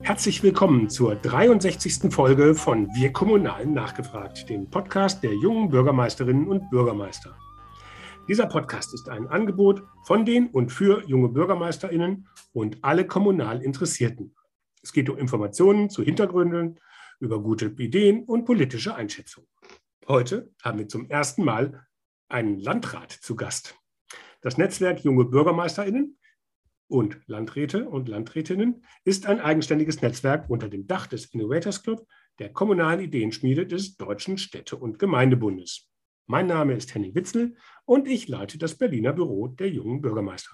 Herzlich willkommen zur 63. Folge von Wir Kommunalen nachgefragt, dem Podcast der jungen Bürgermeisterinnen und Bürgermeister. Dieser Podcast ist ein Angebot von den und für junge Bürgermeisterinnen und alle kommunal Interessierten. Es geht um Informationen zu Hintergründen, über gute Ideen und politische Einschätzungen. Heute haben wir zum ersten Mal einen Landrat zu Gast. Das Netzwerk Junge Bürgermeisterinnen und Landräte und Landrätinnen ist ein eigenständiges Netzwerk unter dem Dach des Innovators Club, der kommunalen Ideenschmiede des Deutschen Städte- und Gemeindebundes. Mein Name ist Henning Witzel und ich leite das Berliner Büro der jungen Bürgermeister.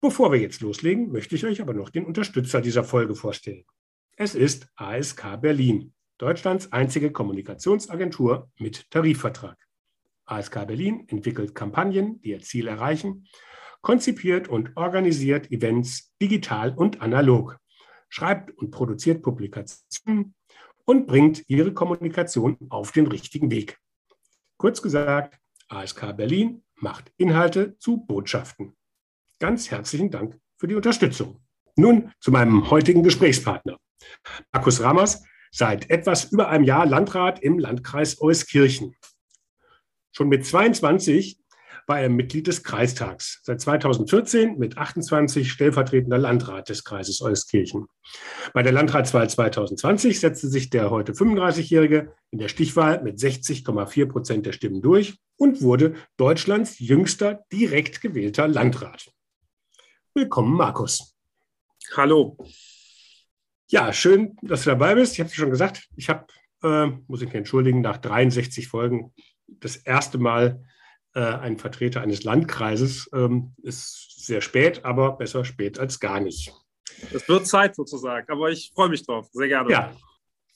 Bevor wir jetzt loslegen, möchte ich euch aber noch den Unterstützer dieser Folge vorstellen. Es ist ASK Berlin, Deutschlands einzige Kommunikationsagentur mit Tarifvertrag. ASK Berlin entwickelt Kampagnen, die ihr Ziel erreichen konzipiert und organisiert Events digital und analog, schreibt und produziert Publikationen und bringt ihre Kommunikation auf den richtigen Weg. Kurz gesagt, ASK Berlin macht Inhalte zu Botschaften. Ganz herzlichen Dank für die Unterstützung. Nun zu meinem heutigen Gesprächspartner. Markus Rammers, seit etwas über einem Jahr Landrat im Landkreis Euskirchen. Schon mit 22 war er Mitglied des Kreistags. Seit 2014 mit 28 stellvertretender Landrat des Kreises Euskirchen. Bei der Landratswahl 2020 setzte sich der heute 35-Jährige in der Stichwahl mit 60,4 Prozent der Stimmen durch und wurde Deutschlands jüngster direkt gewählter Landrat. Willkommen, Markus. Hallo. Ja, schön, dass du dabei bist. Ich habe es schon gesagt, ich habe, äh, muss ich mich entschuldigen, nach 63 Folgen das erste Mal ein Vertreter eines Landkreises. Ähm, ist sehr spät, aber besser spät als gar nicht. Es wird Zeit sozusagen, aber ich freue mich drauf, sehr gerne. Ja,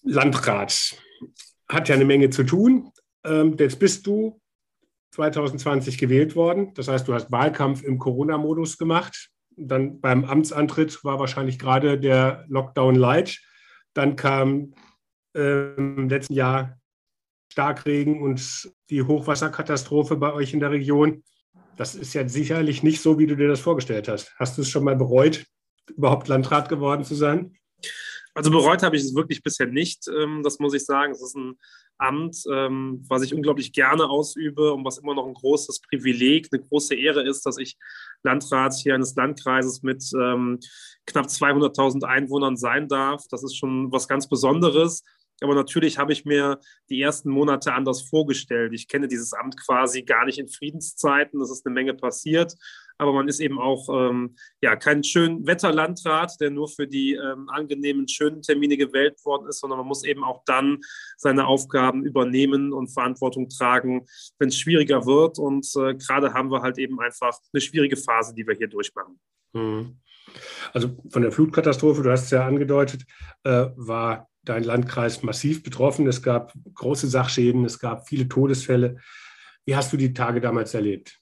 Landrat hat ja eine Menge zu tun. Ähm, jetzt bist du 2020 gewählt worden. Das heißt, du hast Wahlkampf im Corona-Modus gemacht. Dann beim Amtsantritt war wahrscheinlich gerade der Lockdown light. Dann kam äh, im letzten Jahr Starkregen und die Hochwasserkatastrophe bei euch in der Region. Das ist ja sicherlich nicht so, wie du dir das vorgestellt hast. Hast du es schon mal bereut, überhaupt Landrat geworden zu sein? Also bereut habe ich es wirklich bisher nicht, ähm, das muss ich sagen. Es ist ein Amt, ähm, was ich unglaublich gerne ausübe und was immer noch ein großes Privileg, eine große Ehre ist, dass ich Landrat hier eines Landkreises mit ähm, knapp 200.000 Einwohnern sein darf. Das ist schon was ganz Besonderes. Aber natürlich habe ich mir die ersten Monate anders vorgestellt. Ich kenne dieses Amt quasi gar nicht in Friedenszeiten. Es ist eine Menge passiert. Aber man ist eben auch ähm, ja, kein schön Wetterlandrat, der nur für die ähm, angenehmen, schönen Termine gewählt worden ist, sondern man muss eben auch dann seine Aufgaben übernehmen und Verantwortung tragen, wenn es schwieriger wird. Und äh, gerade haben wir halt eben einfach eine schwierige Phase, die wir hier durchmachen. Mhm. Also von der Flutkatastrophe, du hast es ja angedeutet, äh, war dein Landkreis massiv betroffen. Es gab große Sachschäden, es gab viele Todesfälle. Wie hast du die Tage damals erlebt?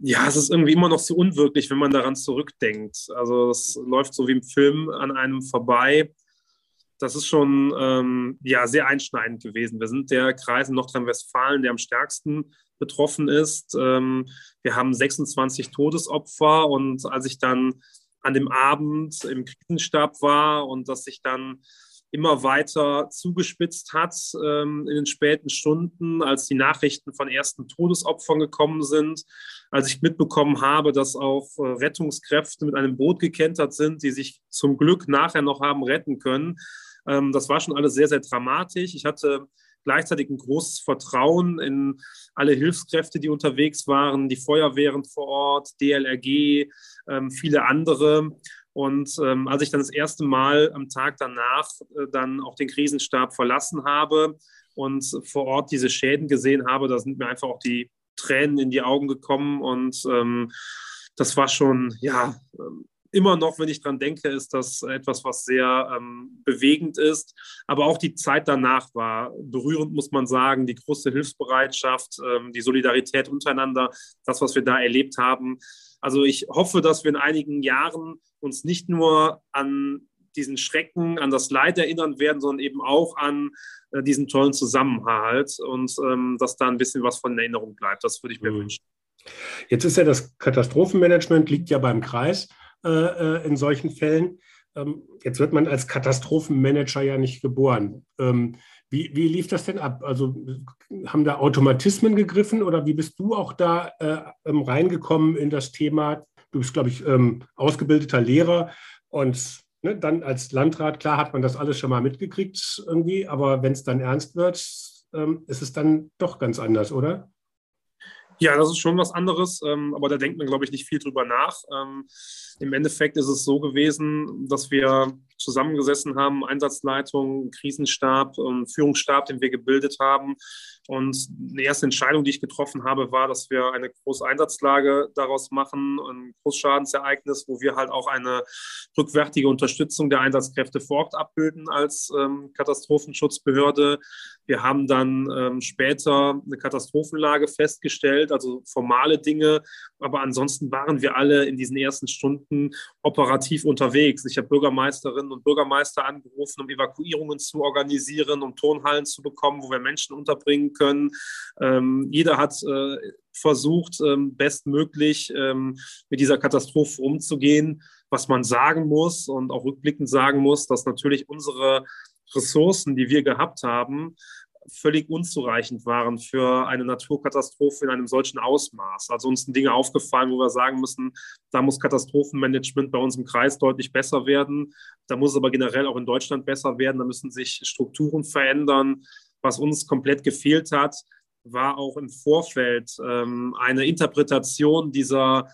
Ja, es ist irgendwie immer noch so unwirklich, wenn man daran zurückdenkt. Also es läuft so wie im Film an einem vorbei. Das ist schon ähm, ja, sehr einschneidend gewesen. Wir sind der Kreis in Nordrhein-Westfalen, der am stärksten betroffen ist. Ähm, wir haben 26 Todesopfer und als ich dann an dem Abend im Krisenstab war und dass sich dann immer weiter zugespitzt hat ähm, in den späten Stunden, als die Nachrichten von ersten Todesopfern gekommen sind, als ich mitbekommen habe, dass auch äh, Rettungskräfte mit einem Boot gekentert sind, die sich zum Glück nachher noch haben retten können. Ähm, das war schon alles sehr, sehr dramatisch. Ich hatte gleichzeitig ein großes Vertrauen in alle Hilfskräfte, die unterwegs waren, die Feuerwehren vor Ort, DLRG, ähm, viele andere. Und ähm, als ich dann das erste Mal am Tag danach äh, dann auch den Krisenstab verlassen habe und vor Ort diese Schäden gesehen habe, da sind mir einfach auch die Tränen in die Augen gekommen. Und ähm, das war schon, ja, ähm, immer noch, wenn ich dran denke, ist das etwas, was sehr ähm, bewegend ist. Aber auch die Zeit danach war berührend, muss man sagen. Die große Hilfsbereitschaft, ähm, die Solidarität untereinander, das, was wir da erlebt haben. Also ich hoffe, dass wir in einigen Jahren uns nicht nur an diesen Schrecken, an das Leid erinnern werden, sondern eben auch an äh, diesen tollen Zusammenhalt und ähm, dass da ein bisschen was von Erinnerung bleibt. Das würde ich mir mhm. wünschen. Jetzt ist ja das Katastrophenmanagement liegt ja beim Kreis äh, äh in solchen Fällen. Ähm, jetzt wird man als Katastrophenmanager ja nicht geboren. Ähm, wie, wie, lief das denn ab? Also haben da Automatismen gegriffen oder wie bist du auch da äh, ähm, reingekommen in das Thema? Du bist, glaube ich, ähm, ausgebildeter Lehrer und ne, dann als Landrat, klar hat man das alles schon mal mitgekriegt irgendwie, aber wenn es dann ernst wird, ähm, ist es dann doch ganz anders, oder? Ja, das ist schon was anderes, ähm, aber da denkt man, glaube ich, nicht viel drüber nach. Ähm, Im Endeffekt ist es so gewesen, dass wir zusammengesessen haben, Einsatzleitung, Krisenstab, Führungsstab, den wir gebildet haben. Und die erste Entscheidung, die ich getroffen habe, war, dass wir eine große Einsatzlage daraus machen, ein Großschadensereignis, wo wir halt auch eine rückwärtige Unterstützung der Einsatzkräfte vor Ort abbilden als ähm, Katastrophenschutzbehörde. Wir haben dann ähm, später eine Katastrophenlage festgestellt, also formale Dinge. Aber ansonsten waren wir alle in diesen ersten Stunden operativ unterwegs. Ich habe Bürgermeisterinnen und Bürgermeister angerufen, um Evakuierungen zu organisieren, um Turnhallen zu bekommen, wo wir Menschen unterbringen können. Ähm, jeder hat äh, versucht, ähm, bestmöglich ähm, mit dieser Katastrophe umzugehen. Was man sagen muss und auch rückblickend sagen muss, dass natürlich unsere Ressourcen, die wir gehabt haben, völlig unzureichend waren für eine Naturkatastrophe in einem solchen Ausmaß. Also uns sind Dinge aufgefallen, wo wir sagen müssen, da muss Katastrophenmanagement bei uns im Kreis deutlich besser werden. Da muss es aber generell auch in Deutschland besser werden. Da müssen sich Strukturen verändern. Was uns komplett gefehlt hat, war auch im Vorfeld ähm, eine Interpretation dieser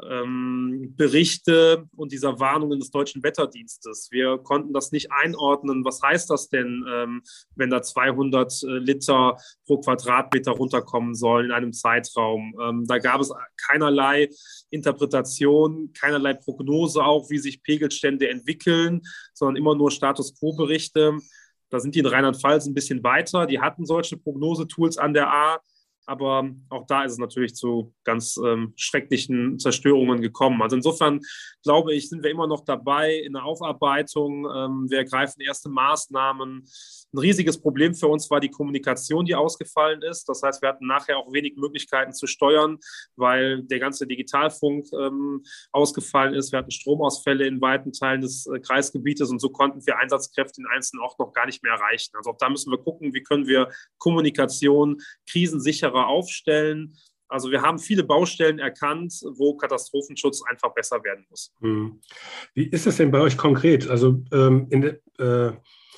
ähm, Berichte und dieser Warnungen des deutschen Wetterdienstes. Wir konnten das nicht einordnen. Was heißt das denn, ähm, wenn da 200 äh, Liter pro Quadratmeter runterkommen sollen in einem Zeitraum? Ähm, da gab es keinerlei Interpretation, keinerlei Prognose auch, wie sich Pegelstände entwickeln, sondern immer nur Status quo-Berichte. Da sind die in Rheinland-Pfalz ein bisschen weiter. Die hatten solche Prognosetools an der A aber auch da ist es natürlich zu ganz ähm, schrecklichen Zerstörungen gekommen. Also insofern glaube ich, sind wir immer noch dabei in der Aufarbeitung. Ähm, wir ergreifen erste Maßnahmen. Ein riesiges Problem für uns war die Kommunikation, die ausgefallen ist. Das heißt, wir hatten nachher auch wenig Möglichkeiten zu steuern, weil der ganze Digitalfunk ähm, ausgefallen ist. Wir hatten Stromausfälle in weiten Teilen des äh, Kreisgebietes und so konnten wir Einsatzkräfte in einzelnen Orten noch gar nicht mehr erreichen. Also auch da müssen wir gucken, wie können wir Kommunikation krisensicherer aufstellen. Also wir haben viele Baustellen erkannt, wo Katastrophenschutz einfach besser werden muss. Hm. Wie ist das denn bei euch konkret? Also ähm, in, äh,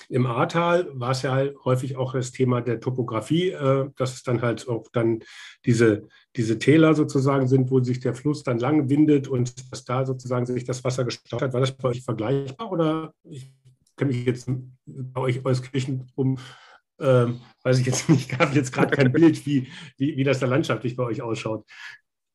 im Ahrtal war es ja halt häufig auch das Thema der Topografie, äh, dass es dann halt auch dann diese, diese Täler sozusagen sind, wo sich der Fluss dann lang windet und dass da sozusagen sich das Wasser gestaut hat. War das bei euch vergleichbar oder ich kenne mich jetzt bei euch aus Kirchen um, ähm, weiß ich jetzt nicht, ich habe jetzt gerade kein Bild, wie, wie, wie das da landschaftlich bei euch ausschaut.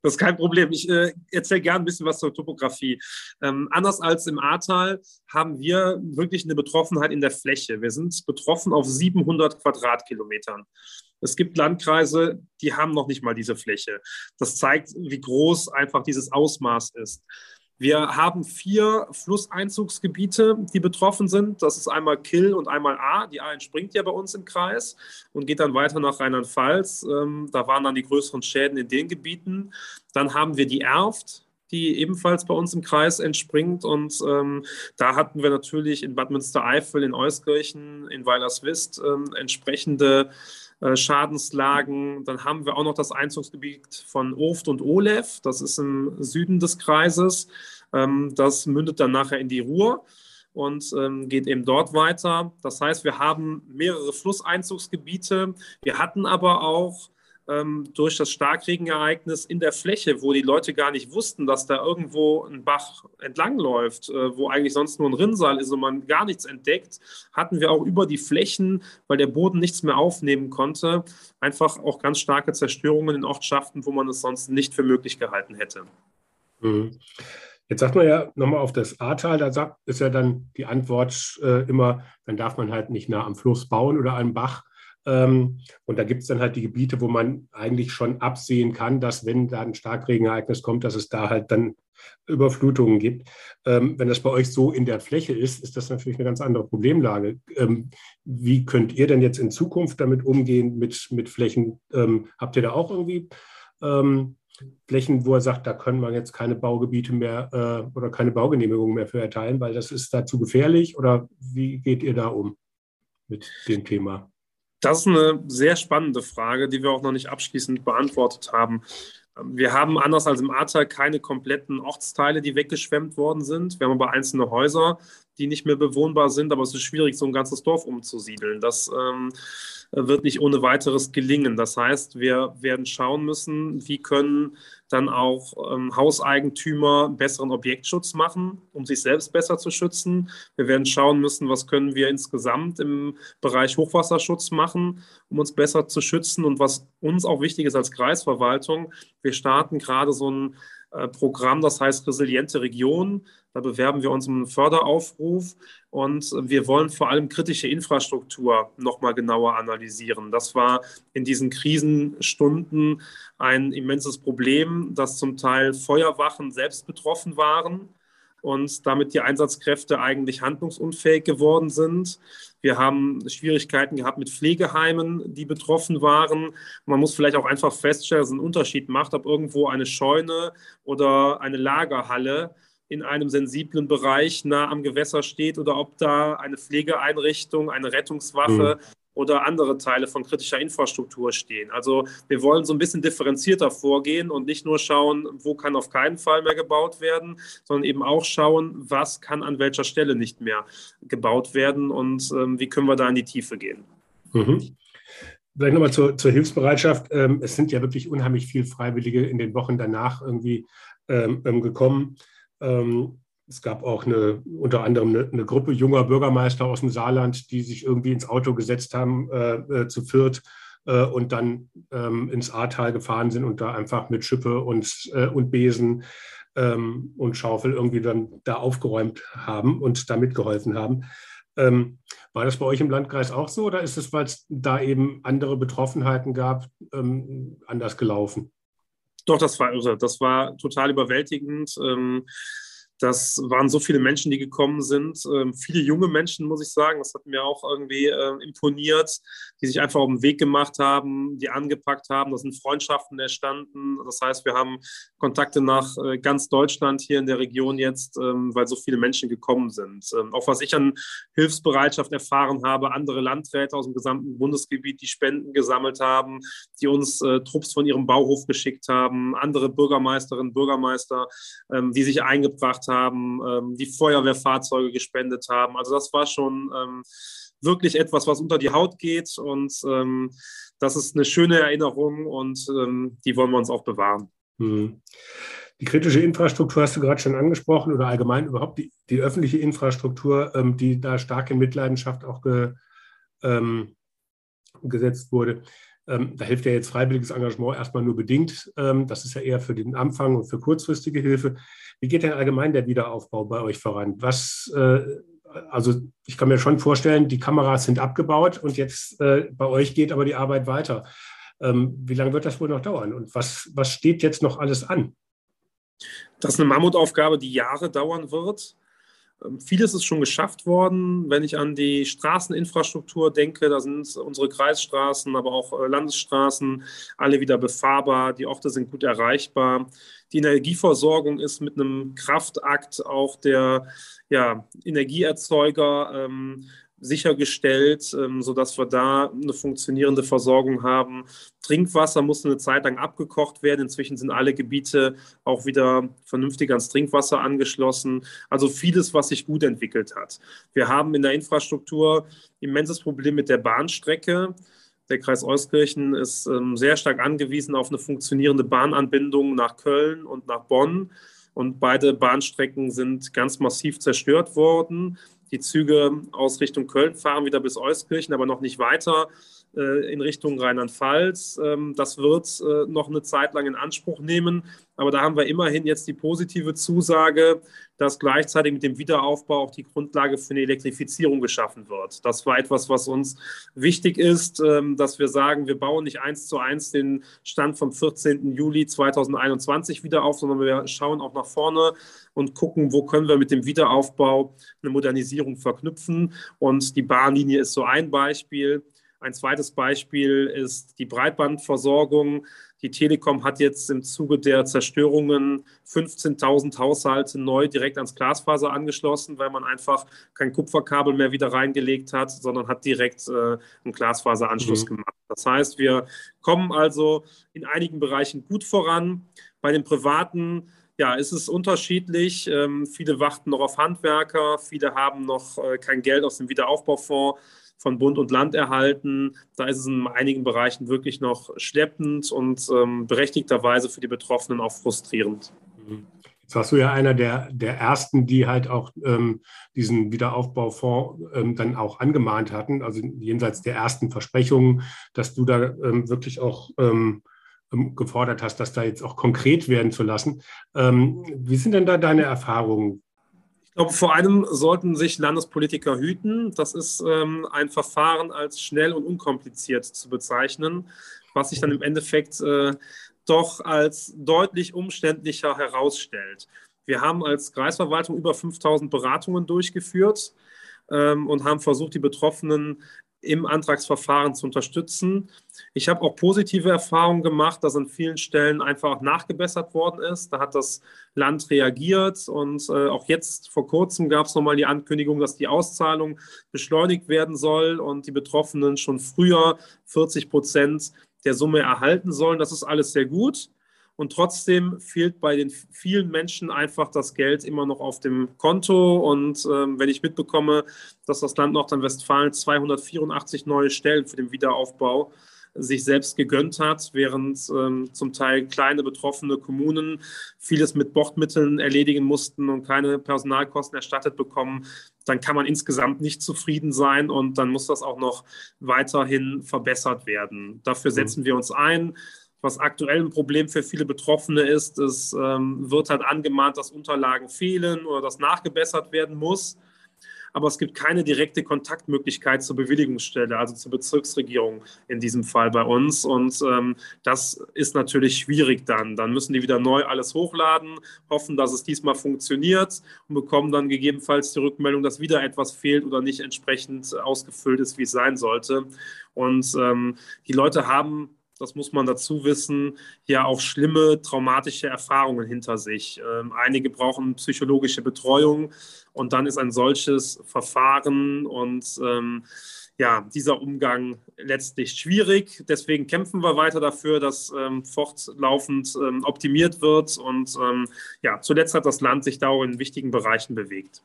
Das ist kein Problem. Ich äh, erzähle gerne ein bisschen was zur Topografie. Ähm, anders als im Ahrtal haben wir wirklich eine Betroffenheit in der Fläche. Wir sind betroffen auf 700 Quadratkilometern. Es gibt Landkreise, die haben noch nicht mal diese Fläche. Das zeigt, wie groß einfach dieses Ausmaß ist. Wir haben vier Flusseinzugsgebiete, die betroffen sind. Das ist einmal Kill und einmal A. Die A entspringt ja bei uns im Kreis und geht dann weiter nach Rheinland-Pfalz. Ähm, da waren dann die größeren Schäden in den Gebieten. Dann haben wir die Erft, die ebenfalls bei uns im Kreis entspringt. Und ähm, da hatten wir natürlich in Bad Münstereifel, in Euskirchen, in Weilerswist ähm, entsprechende äh, Schadenslagen. Dann haben wir auch noch das Einzugsgebiet von Urft und Olef. Das ist im Süden des Kreises. Ähm, das mündet dann nachher in die Ruhr und ähm, geht eben dort weiter. Das heißt, wir haben mehrere Flusseinzugsgebiete. Wir hatten aber auch ähm, durch das Starkregenereignis in der Fläche, wo die Leute gar nicht wussten, dass da irgendwo ein Bach entlangläuft, äh, wo eigentlich sonst nur ein Rinnsal ist und man gar nichts entdeckt, hatten wir auch über die Flächen, weil der Boden nichts mehr aufnehmen konnte, einfach auch ganz starke Zerstörungen in Ortschaften, wo man es sonst nicht für möglich gehalten hätte. Mhm. Jetzt sagt man ja nochmal auf das Ahrtal, da sagt, ist ja dann die Antwort äh, immer, dann darf man halt nicht nah am Fluss bauen oder einem Bach. Ähm, und da gibt es dann halt die Gebiete, wo man eigentlich schon absehen kann, dass wenn da ein Starkregenereignis kommt, dass es da halt dann Überflutungen gibt. Ähm, wenn das bei euch so in der Fläche ist, ist das natürlich eine ganz andere Problemlage. Ähm, wie könnt ihr denn jetzt in Zukunft damit umgehen mit, mit Flächen? habt ihr da auch irgendwie Flächen, wo er sagt, da können wir jetzt keine Baugebiete mehr äh, oder keine Baugenehmigungen mehr für erteilen, weil das ist dazu gefährlich? Oder wie geht ihr da um mit dem Thema? Das ist eine sehr spannende Frage, die wir auch noch nicht abschließend beantwortet haben. Wir haben anders als im Ahrtal keine kompletten Ortsteile, die weggeschwemmt worden sind. Wir haben aber einzelne Häuser, die nicht mehr bewohnbar sind, aber es ist schwierig, so ein ganzes Dorf umzusiedeln. Das ähm, wird nicht ohne weiteres gelingen. Das heißt, wir werden schauen müssen, wie können dann auch ähm, Hauseigentümer besseren Objektschutz machen, um sich selbst besser zu schützen. Wir werden schauen müssen, was können wir insgesamt im Bereich Hochwasserschutz machen, um uns besser zu schützen. Und was uns auch wichtig ist als Kreisverwaltung, wir starten gerade so ein Programm, das heißt Resiliente Region. Da bewerben wir uns um einen Förderaufruf und wir wollen vor allem kritische Infrastruktur nochmal genauer analysieren. Das war in diesen Krisenstunden ein immenses Problem, dass zum Teil Feuerwachen selbst betroffen waren und damit die Einsatzkräfte eigentlich handlungsunfähig geworden sind. Wir haben Schwierigkeiten gehabt mit Pflegeheimen, die betroffen waren. Man muss vielleicht auch einfach feststellen, dass es einen Unterschied macht, ob irgendwo eine Scheune oder eine Lagerhalle in einem sensiblen Bereich nah am Gewässer steht oder ob da eine Pflegeeinrichtung, eine Rettungswache mhm oder andere Teile von kritischer Infrastruktur stehen. Also wir wollen so ein bisschen differenzierter vorgehen und nicht nur schauen, wo kann auf keinen Fall mehr gebaut werden, sondern eben auch schauen, was kann an welcher Stelle nicht mehr gebaut werden und ähm, wie können wir da in die Tiefe gehen. Mhm. Vielleicht nochmal zur, zur Hilfsbereitschaft. Ähm, es sind ja wirklich unheimlich viele Freiwillige in den Wochen danach irgendwie ähm, ähm gekommen. Ähm, es gab auch eine, unter anderem eine, eine, Gruppe junger Bürgermeister aus dem Saarland, die sich irgendwie ins Auto gesetzt haben, äh, äh, zu viert äh, und dann ähm, ins Ahrtal gefahren sind und da einfach mit Schippe und, äh, und Besen ähm, und Schaufel irgendwie dann da aufgeräumt haben und da mitgeholfen haben. Ähm, war das bei euch im Landkreis auch so oder ist es, weil es da eben andere Betroffenheiten gab, ähm, anders gelaufen? Doch, das war irre. Das war total überwältigend. Ähm, das waren so viele Menschen, die gekommen sind. Ähm, viele junge Menschen, muss ich sagen. Das hat mir auch irgendwie äh, imponiert, die sich einfach auf den Weg gemacht haben, die angepackt haben. Da sind Freundschaften entstanden. Das heißt, wir haben Kontakte nach äh, ganz Deutschland hier in der Region jetzt, ähm, weil so viele Menschen gekommen sind. Ähm, auch was ich an Hilfsbereitschaft erfahren habe, andere Landräte aus dem gesamten Bundesgebiet, die Spenden gesammelt haben, die uns äh, Trupps von ihrem Bauhof geschickt haben, andere Bürgermeisterinnen, Bürgermeister, ähm, die sich eingebracht haben, ähm, die Feuerwehrfahrzeuge gespendet haben. Also das war schon ähm, wirklich etwas, was unter die Haut geht und ähm, das ist eine schöne Erinnerung und ähm, die wollen wir uns auch bewahren. Mhm. Die kritische Infrastruktur hast du gerade schon angesprochen oder allgemein überhaupt die, die öffentliche Infrastruktur, ähm, die da stark in Mitleidenschaft auch ge, ähm, gesetzt wurde. Ähm, da hilft ja jetzt freiwilliges Engagement erstmal nur bedingt. Ähm, das ist ja eher für den Anfang und für kurzfristige Hilfe. Wie geht denn allgemein der Wiederaufbau bei euch voran? Was, äh, also ich kann mir schon vorstellen, die Kameras sind abgebaut und jetzt äh, bei euch geht aber die Arbeit weiter. Ähm, wie lange wird das wohl noch dauern und was, was steht jetzt noch alles an? Das ist eine Mammutaufgabe, die Jahre dauern wird. Ähm, vieles ist schon geschafft worden. Wenn ich an die Straßeninfrastruktur denke, da sind unsere Kreisstraßen, aber auch äh, Landesstraßen alle wieder befahrbar. Die Orte sind gut erreichbar. Die Energieversorgung ist mit einem Kraftakt auch der ja, Energieerzeuger ähm, sichergestellt, ähm, sodass wir da eine funktionierende Versorgung haben. Trinkwasser musste eine Zeit lang abgekocht werden. Inzwischen sind alle Gebiete auch wieder vernünftig ans Trinkwasser angeschlossen. Also vieles, was sich gut entwickelt hat. Wir haben in der Infrastruktur immenses Problem mit der Bahnstrecke. Der Kreis Euskirchen ist ähm, sehr stark angewiesen auf eine funktionierende Bahnanbindung nach Köln und nach Bonn. Und beide Bahnstrecken sind ganz massiv zerstört worden. Die Züge aus Richtung Köln fahren wieder bis Euskirchen, aber noch nicht weiter in Richtung Rheinland-Pfalz. Ähm, das wird äh, noch eine Zeit lang in Anspruch nehmen. Aber da haben wir immerhin jetzt die positive Zusage, dass gleichzeitig mit dem Wiederaufbau auch die Grundlage für eine Elektrifizierung geschaffen wird. Das war etwas, was uns wichtig ist, ähm, dass wir sagen, wir bauen nicht eins zu eins den Stand vom 14. Juli 2021 wieder auf, sondern wir schauen auch nach vorne und gucken, wo können wir mit dem Wiederaufbau eine Modernisierung verknüpfen. Und die Bahnlinie ist so ein Beispiel. Ein zweites Beispiel ist die Breitbandversorgung. Die Telekom hat jetzt im Zuge der Zerstörungen 15.000 Haushalte neu direkt ans Glasfaser angeschlossen, weil man einfach kein Kupferkabel mehr wieder reingelegt hat, sondern hat direkt äh, einen Glasfaseranschluss mhm. gemacht. Das heißt, wir kommen also in einigen Bereichen gut voran. Bei den privaten ja, ist es unterschiedlich. Ähm, viele warten noch auf Handwerker, viele haben noch äh, kein Geld aus dem Wiederaufbaufonds von Bund und Land erhalten. Da ist es in einigen Bereichen wirklich noch schleppend und ähm, berechtigterweise für die Betroffenen auch frustrierend. Jetzt warst du ja einer der, der ersten, die halt auch ähm, diesen Wiederaufbaufonds ähm, dann auch angemahnt hatten, also jenseits der ersten Versprechungen, dass du da ähm, wirklich auch ähm, ähm, gefordert hast, das da jetzt auch konkret werden zu lassen. Wie sind denn da deine Erfahrungen? Glaube, vor allem sollten sich Landespolitiker hüten. Das ist ähm, ein Verfahren als schnell und unkompliziert zu bezeichnen, was sich dann im Endeffekt äh, doch als deutlich umständlicher herausstellt. Wir haben als Kreisverwaltung über 5000 Beratungen durchgeführt ähm, und haben versucht, die Betroffenen im Antragsverfahren zu unterstützen. Ich habe auch positive Erfahrungen gemacht, dass an vielen Stellen einfach nachgebessert worden ist. Da hat das Land reagiert und äh, auch jetzt vor kurzem gab es nochmal die Ankündigung, dass die Auszahlung beschleunigt werden soll und die Betroffenen schon früher 40 Prozent der Summe erhalten sollen. Das ist alles sehr gut. Und trotzdem fehlt bei den vielen Menschen einfach das Geld immer noch auf dem Konto. Und ähm, wenn ich mitbekomme, dass das Land Nordrhein-Westfalen 284 neue Stellen für den Wiederaufbau sich selbst gegönnt hat, während ähm, zum Teil kleine betroffene Kommunen vieles mit Bordmitteln erledigen mussten und keine Personalkosten erstattet bekommen, dann kann man insgesamt nicht zufrieden sein und dann muss das auch noch weiterhin verbessert werden. Dafür mhm. setzen wir uns ein was aktuell ein Problem für viele Betroffene ist. Es ähm, wird halt angemahnt, dass Unterlagen fehlen oder dass nachgebessert werden muss. Aber es gibt keine direkte Kontaktmöglichkeit zur Bewilligungsstelle, also zur Bezirksregierung in diesem Fall bei uns. Und ähm, das ist natürlich schwierig dann. Dann müssen die wieder neu alles hochladen, hoffen, dass es diesmal funktioniert und bekommen dann gegebenenfalls die Rückmeldung, dass wieder etwas fehlt oder nicht entsprechend ausgefüllt ist, wie es sein sollte. Und ähm, die Leute haben das muss man dazu wissen, ja auch schlimme traumatische Erfahrungen hinter sich. Ähm, einige brauchen psychologische Betreuung und dann ist ein solches Verfahren und ähm, ja, dieser Umgang letztlich schwierig. Deswegen kämpfen wir weiter dafür, dass ähm, fortlaufend ähm, optimiert wird. Und ähm, ja, zuletzt hat das Land sich da auch in wichtigen Bereichen bewegt.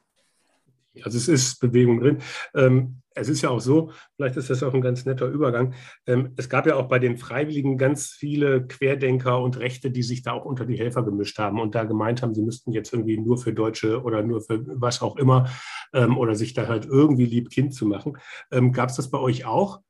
Also es ist Bewegung drin. Ähm, es ist ja auch so, vielleicht ist das auch ein ganz netter Übergang. Ähm, es gab ja auch bei den Freiwilligen ganz viele Querdenker und Rechte, die sich da auch unter die Helfer gemischt haben und da gemeint haben, sie müssten jetzt irgendwie nur für Deutsche oder nur für was auch immer ähm, oder sich da halt irgendwie lieb Kind zu machen. Ähm, gab es das bei euch auch?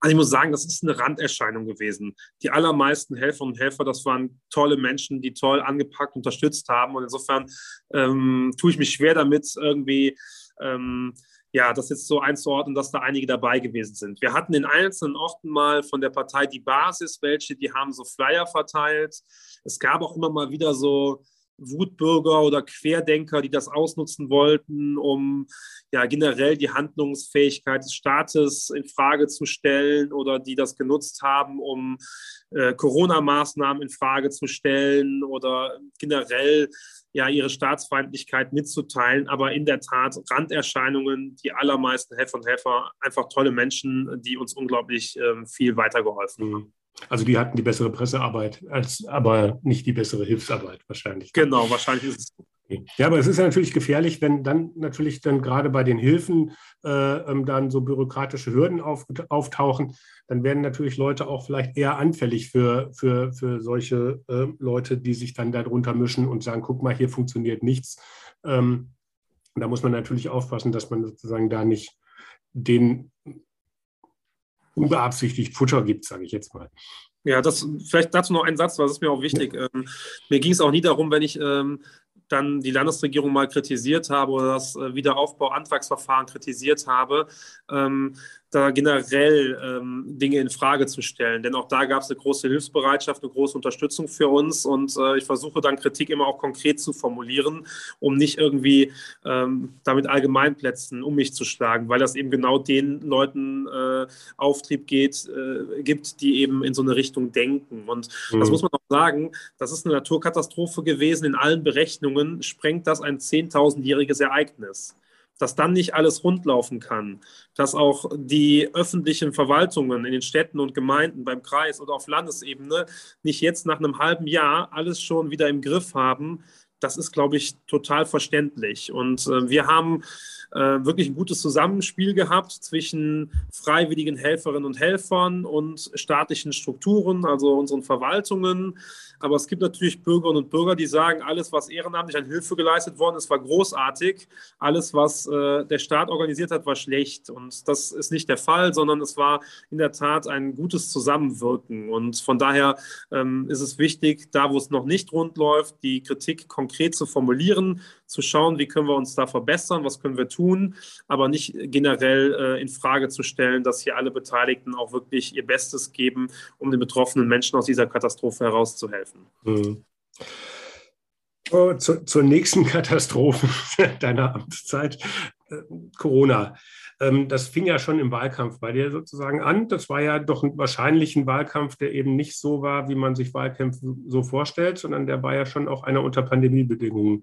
Also ich muss sagen, das ist eine Randerscheinung gewesen. Die allermeisten Helfer und Helfer, das waren tolle Menschen, die toll angepackt, unterstützt haben. Und insofern ähm, tue ich mich schwer damit, irgendwie ähm, ja, das jetzt so einzuordnen, dass da einige dabei gewesen sind. Wir hatten in einzelnen Orten mal von der Partei die Basis, welche, die haben so Flyer verteilt. Es gab auch immer mal wieder so Wutbürger oder Querdenker, die das ausnutzen wollten, um ja generell die Handlungsfähigkeit des Staates in Frage zu stellen oder die das genutzt haben, um äh, Corona-Maßnahmen in Frage zu stellen oder generell ja ihre Staatsfeindlichkeit mitzuteilen. Aber in der Tat Randerscheinungen, die allermeisten Helfer und Helfer, einfach tolle Menschen, die uns unglaublich äh, viel weitergeholfen haben. Also die hatten die bessere Pressearbeit, als, aber nicht die bessere Hilfsarbeit wahrscheinlich. Genau, wahrscheinlich ist es so. Ja, aber es ist ja natürlich gefährlich, wenn dann natürlich dann gerade bei den Hilfen äh, ähm, dann so bürokratische Hürden auf, auftauchen, dann werden natürlich Leute auch vielleicht eher anfällig für, für, für solche äh, Leute, die sich dann darunter mischen und sagen, guck mal, hier funktioniert nichts. Ähm, da muss man natürlich aufpassen, dass man sozusagen da nicht den unbeabsichtigt Futter gibt, sage ich jetzt mal. Ja, das vielleicht dazu noch ein Satz, was ist mir auch wichtig. Ja. Ähm, mir ging es auch nie darum, wenn ich ähm, dann die Landesregierung mal kritisiert habe oder das äh, Wiederaufbauantragsverfahren kritisiert habe, ähm, da generell ähm, Dinge in Frage zu stellen. Denn auch da gab es eine große Hilfsbereitschaft, eine große Unterstützung für uns. Und äh, ich versuche dann Kritik immer auch konkret zu formulieren, um nicht irgendwie ähm, damit Allgemeinplätzen um mich zu schlagen, weil das eben genau den Leuten äh, Auftrieb geht, äh, gibt, die eben in so eine Richtung denken. Und mhm. das muss man auch sagen, das ist eine Naturkatastrophe gewesen. In allen Berechnungen sprengt das ein 10.000-jähriges Ereignis dass dann nicht alles rundlaufen kann, dass auch die öffentlichen Verwaltungen in den Städten und Gemeinden beim Kreis oder auf Landesebene nicht jetzt nach einem halben Jahr alles schon wieder im Griff haben, das ist, glaube ich, total verständlich. Und äh, wir haben äh, wirklich ein gutes Zusammenspiel gehabt zwischen freiwilligen Helferinnen und Helfern und staatlichen Strukturen, also unseren Verwaltungen. Aber es gibt natürlich Bürgerinnen und Bürger, die sagen, alles, was ehrenamtlich an Hilfe geleistet worden ist, war großartig. Alles, was äh, der Staat organisiert hat, war schlecht. Und das ist nicht der Fall, sondern es war in der Tat ein gutes Zusammenwirken. Und von daher ähm, ist es wichtig, da wo es noch nicht rund läuft, die Kritik konkret zu formulieren, zu schauen, wie können wir uns da verbessern, was können wir tun, aber nicht generell äh, in Frage zu stellen, dass hier alle Beteiligten auch wirklich ihr Bestes geben, um den betroffenen Menschen aus dieser Katastrophe herauszuhelfen. Mhm. Oh, zu, zur nächsten Katastrophe deiner Amtszeit, äh, Corona. Ähm, das fing ja schon im Wahlkampf bei dir sozusagen an. Das war ja doch wahrscheinlich ein Wahlkampf, der eben nicht so war, wie man sich Wahlkämpfe so vorstellt, sondern der war ja schon auch einer unter Pandemiebedingungen.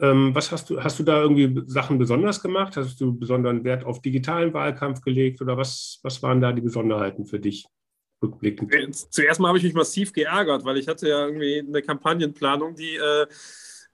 Ähm, was hast du, hast du da irgendwie Sachen besonders gemacht? Hast du besonderen Wert auf digitalen Wahlkampf gelegt oder was, was waren da die Besonderheiten für dich? Rückblickend. Zuerst mal habe ich mich massiv geärgert, weil ich hatte ja irgendwie eine Kampagnenplanung, die äh,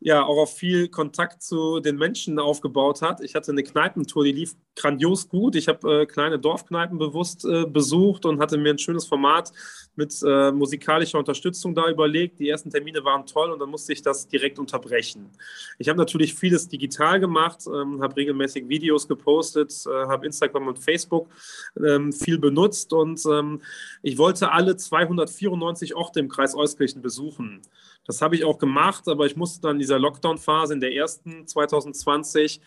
ja auch auf viel Kontakt zu den Menschen aufgebaut hat. Ich hatte eine Kneipentour, die lief grandios gut. Ich habe äh, kleine Dorfkneipen bewusst äh, besucht und hatte mir ein schönes Format mit äh, musikalischer Unterstützung da überlegt. Die ersten Termine waren toll und dann musste ich das direkt unterbrechen. Ich habe natürlich vieles digital gemacht, ähm, habe regelmäßig Videos gepostet, äh, habe Instagram und Facebook ähm, viel benutzt und ähm, ich wollte alle 294 Orte im Kreis Euskirchen besuchen. Das habe ich auch gemacht, aber ich musste dann in dieser Lockdown-Phase in der ersten 2020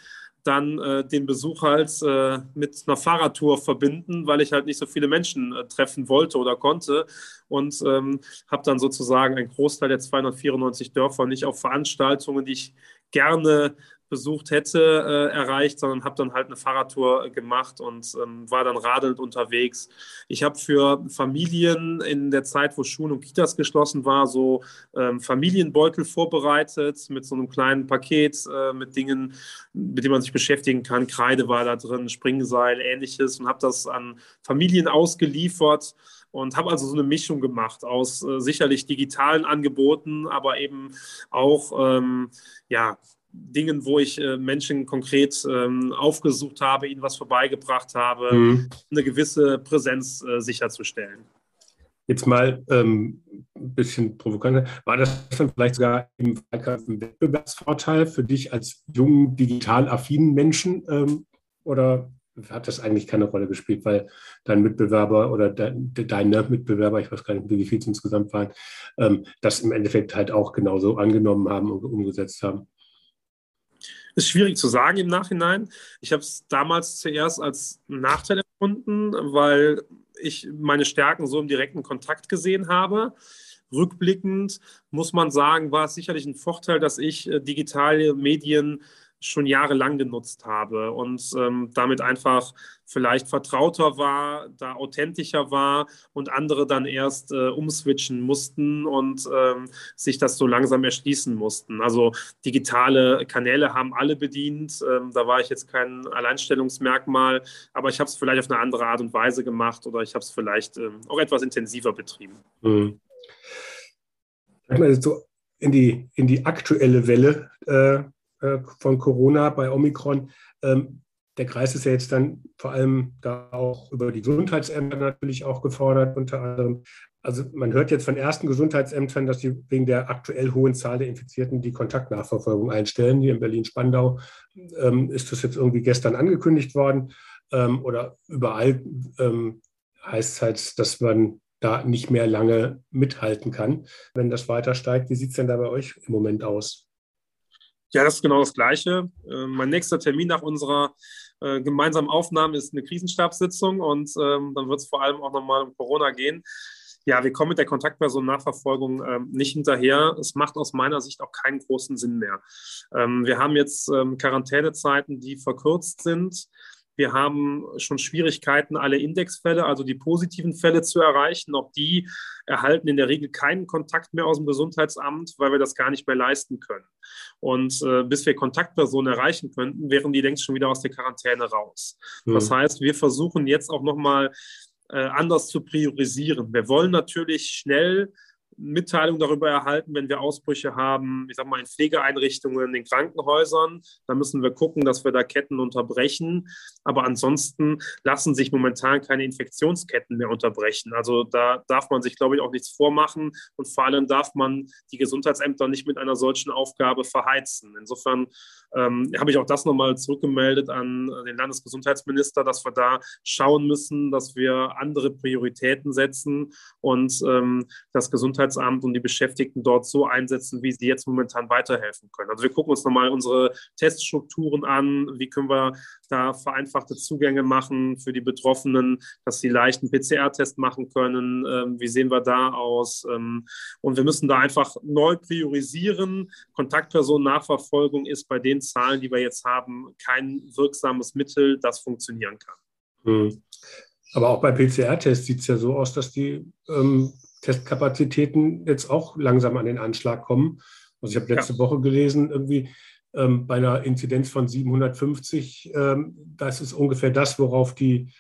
dann äh, den Besuch halt äh, mit einer Fahrradtour verbinden, weil ich halt nicht so viele Menschen äh, treffen wollte oder konnte. Und ähm, habe dann sozusagen einen Großteil der 294 Dörfer nicht auf Veranstaltungen, die ich gerne besucht hätte, äh, erreicht, sondern habe dann halt eine Fahrradtour gemacht und ähm, war dann radelnd unterwegs. Ich habe für Familien in der Zeit, wo Schulen und Kitas geschlossen war, so ähm, Familienbeutel vorbereitet mit so einem kleinen Paket äh, mit Dingen, mit denen man sich beschäftigen kann. Kreide war da drin, Springseil, ähnliches und habe das an Familien ausgeliefert und habe also so eine Mischung gemacht aus äh, sicherlich digitalen Angeboten, aber eben auch ähm, ja, Dingen, wo ich äh, Menschen konkret ähm, aufgesucht habe, ihnen was vorbeigebracht habe, mhm. eine gewisse Präsenz äh, sicherzustellen. Jetzt mal ähm, ein bisschen provokant. War das dann vielleicht sogar im Wahlkampf ein Wettbewerbsvorteil für dich als jungen, digital affinen Menschen? Ähm, oder hat das eigentlich keine Rolle gespielt, weil dein Mitbewerber oder de, de, deine Mitbewerber, ich weiß gar nicht, wie viel es insgesamt waren, ähm, das im Endeffekt halt auch genauso angenommen haben und umgesetzt haben? Ist schwierig zu sagen im Nachhinein. Ich habe es damals zuerst als Nachteil empfunden, weil ich meine Stärken so im direkten Kontakt gesehen habe. Rückblickend muss man sagen, war es sicherlich ein Vorteil, dass ich äh, digitale Medien schon jahrelang genutzt habe und ähm, damit einfach vielleicht vertrauter war, da authentischer war und andere dann erst äh, umswitchen mussten und ähm, sich das so langsam erschließen mussten. Also digitale Kanäle haben alle bedient. Ähm, da war ich jetzt kein Alleinstellungsmerkmal, aber ich habe es vielleicht auf eine andere Art und Weise gemacht oder ich habe es vielleicht ähm, auch etwas intensiver betrieben. Mhm. So in die, in die aktuelle Welle äh, äh, von Corona bei Omikron. Ähm, der Kreis ist ja jetzt dann vor allem da auch über die Gesundheitsämter natürlich auch gefordert, unter anderem. Also man hört jetzt von ersten Gesundheitsämtern, dass sie wegen der aktuell hohen Zahl der Infizierten die Kontaktnachverfolgung einstellen. Hier in Berlin-Spandau ähm, ist das jetzt irgendwie gestern angekündigt worden. Ähm, oder überall ähm, heißt es halt, dass man da nicht mehr lange mithalten kann, wenn das weiter steigt. Wie sieht es denn da bei euch im Moment aus? Ja, das ist genau das Gleiche. Äh, mein nächster Termin nach unserer äh, gemeinsamen Aufnahme ist eine Krisenstabssitzung und ähm, dann wird es vor allem auch nochmal um Corona gehen. Ja, wir kommen mit der Kontaktpersonennachverfolgung ähm, nicht hinterher. Es macht aus meiner Sicht auch keinen großen Sinn mehr. Ähm, wir haben jetzt ähm, Quarantänezeiten, die verkürzt sind. Wir haben schon Schwierigkeiten, alle Indexfälle, also die positiven Fälle zu erreichen. Auch die erhalten in der Regel keinen Kontakt mehr aus dem Gesundheitsamt, weil wir das gar nicht mehr leisten können. Und äh, bis wir Kontaktpersonen erreichen könnten, wären die längst schon wieder aus der Quarantäne raus. Mhm. Das heißt, wir versuchen jetzt auch nochmal äh, anders zu priorisieren. Wir wollen natürlich schnell Mitteilung darüber erhalten, wenn wir Ausbrüche haben, ich sag mal in Pflegeeinrichtungen, in Krankenhäusern. Da müssen wir gucken, dass wir da Ketten unterbrechen. Aber ansonsten lassen sich momentan keine Infektionsketten mehr unterbrechen. Also da darf man sich, glaube ich, auch nichts vormachen. Und vor allem darf man die Gesundheitsämter nicht mit einer solchen Aufgabe verheizen. Insofern ähm, habe ich auch das nochmal zurückgemeldet an den Landesgesundheitsminister, dass wir da schauen müssen, dass wir andere Prioritäten setzen und ähm, das Gesundheitsamt Gesundheitsamt und die Beschäftigten dort so einsetzen, wie sie jetzt momentan weiterhelfen können. Also wir gucken uns nochmal unsere Teststrukturen an, wie können wir da vereinfachte Zugänge machen für die Betroffenen, dass sie leicht einen PCR-Test machen können, ähm, wie sehen wir da aus. Ähm, und wir müssen da einfach neu priorisieren. Kontaktpersonennachverfolgung ist bei den Zahlen, die wir jetzt haben, kein wirksames Mittel, das funktionieren kann. Hm. Aber auch bei PCR-Tests sieht es ja so aus, dass die ähm, Testkapazitäten jetzt auch langsam an den Anschlag kommen. Also ich habe letzte ja. Woche gelesen, irgendwie ähm, bei einer Inzidenz von 750, ähm, das ist ungefähr das, worauf die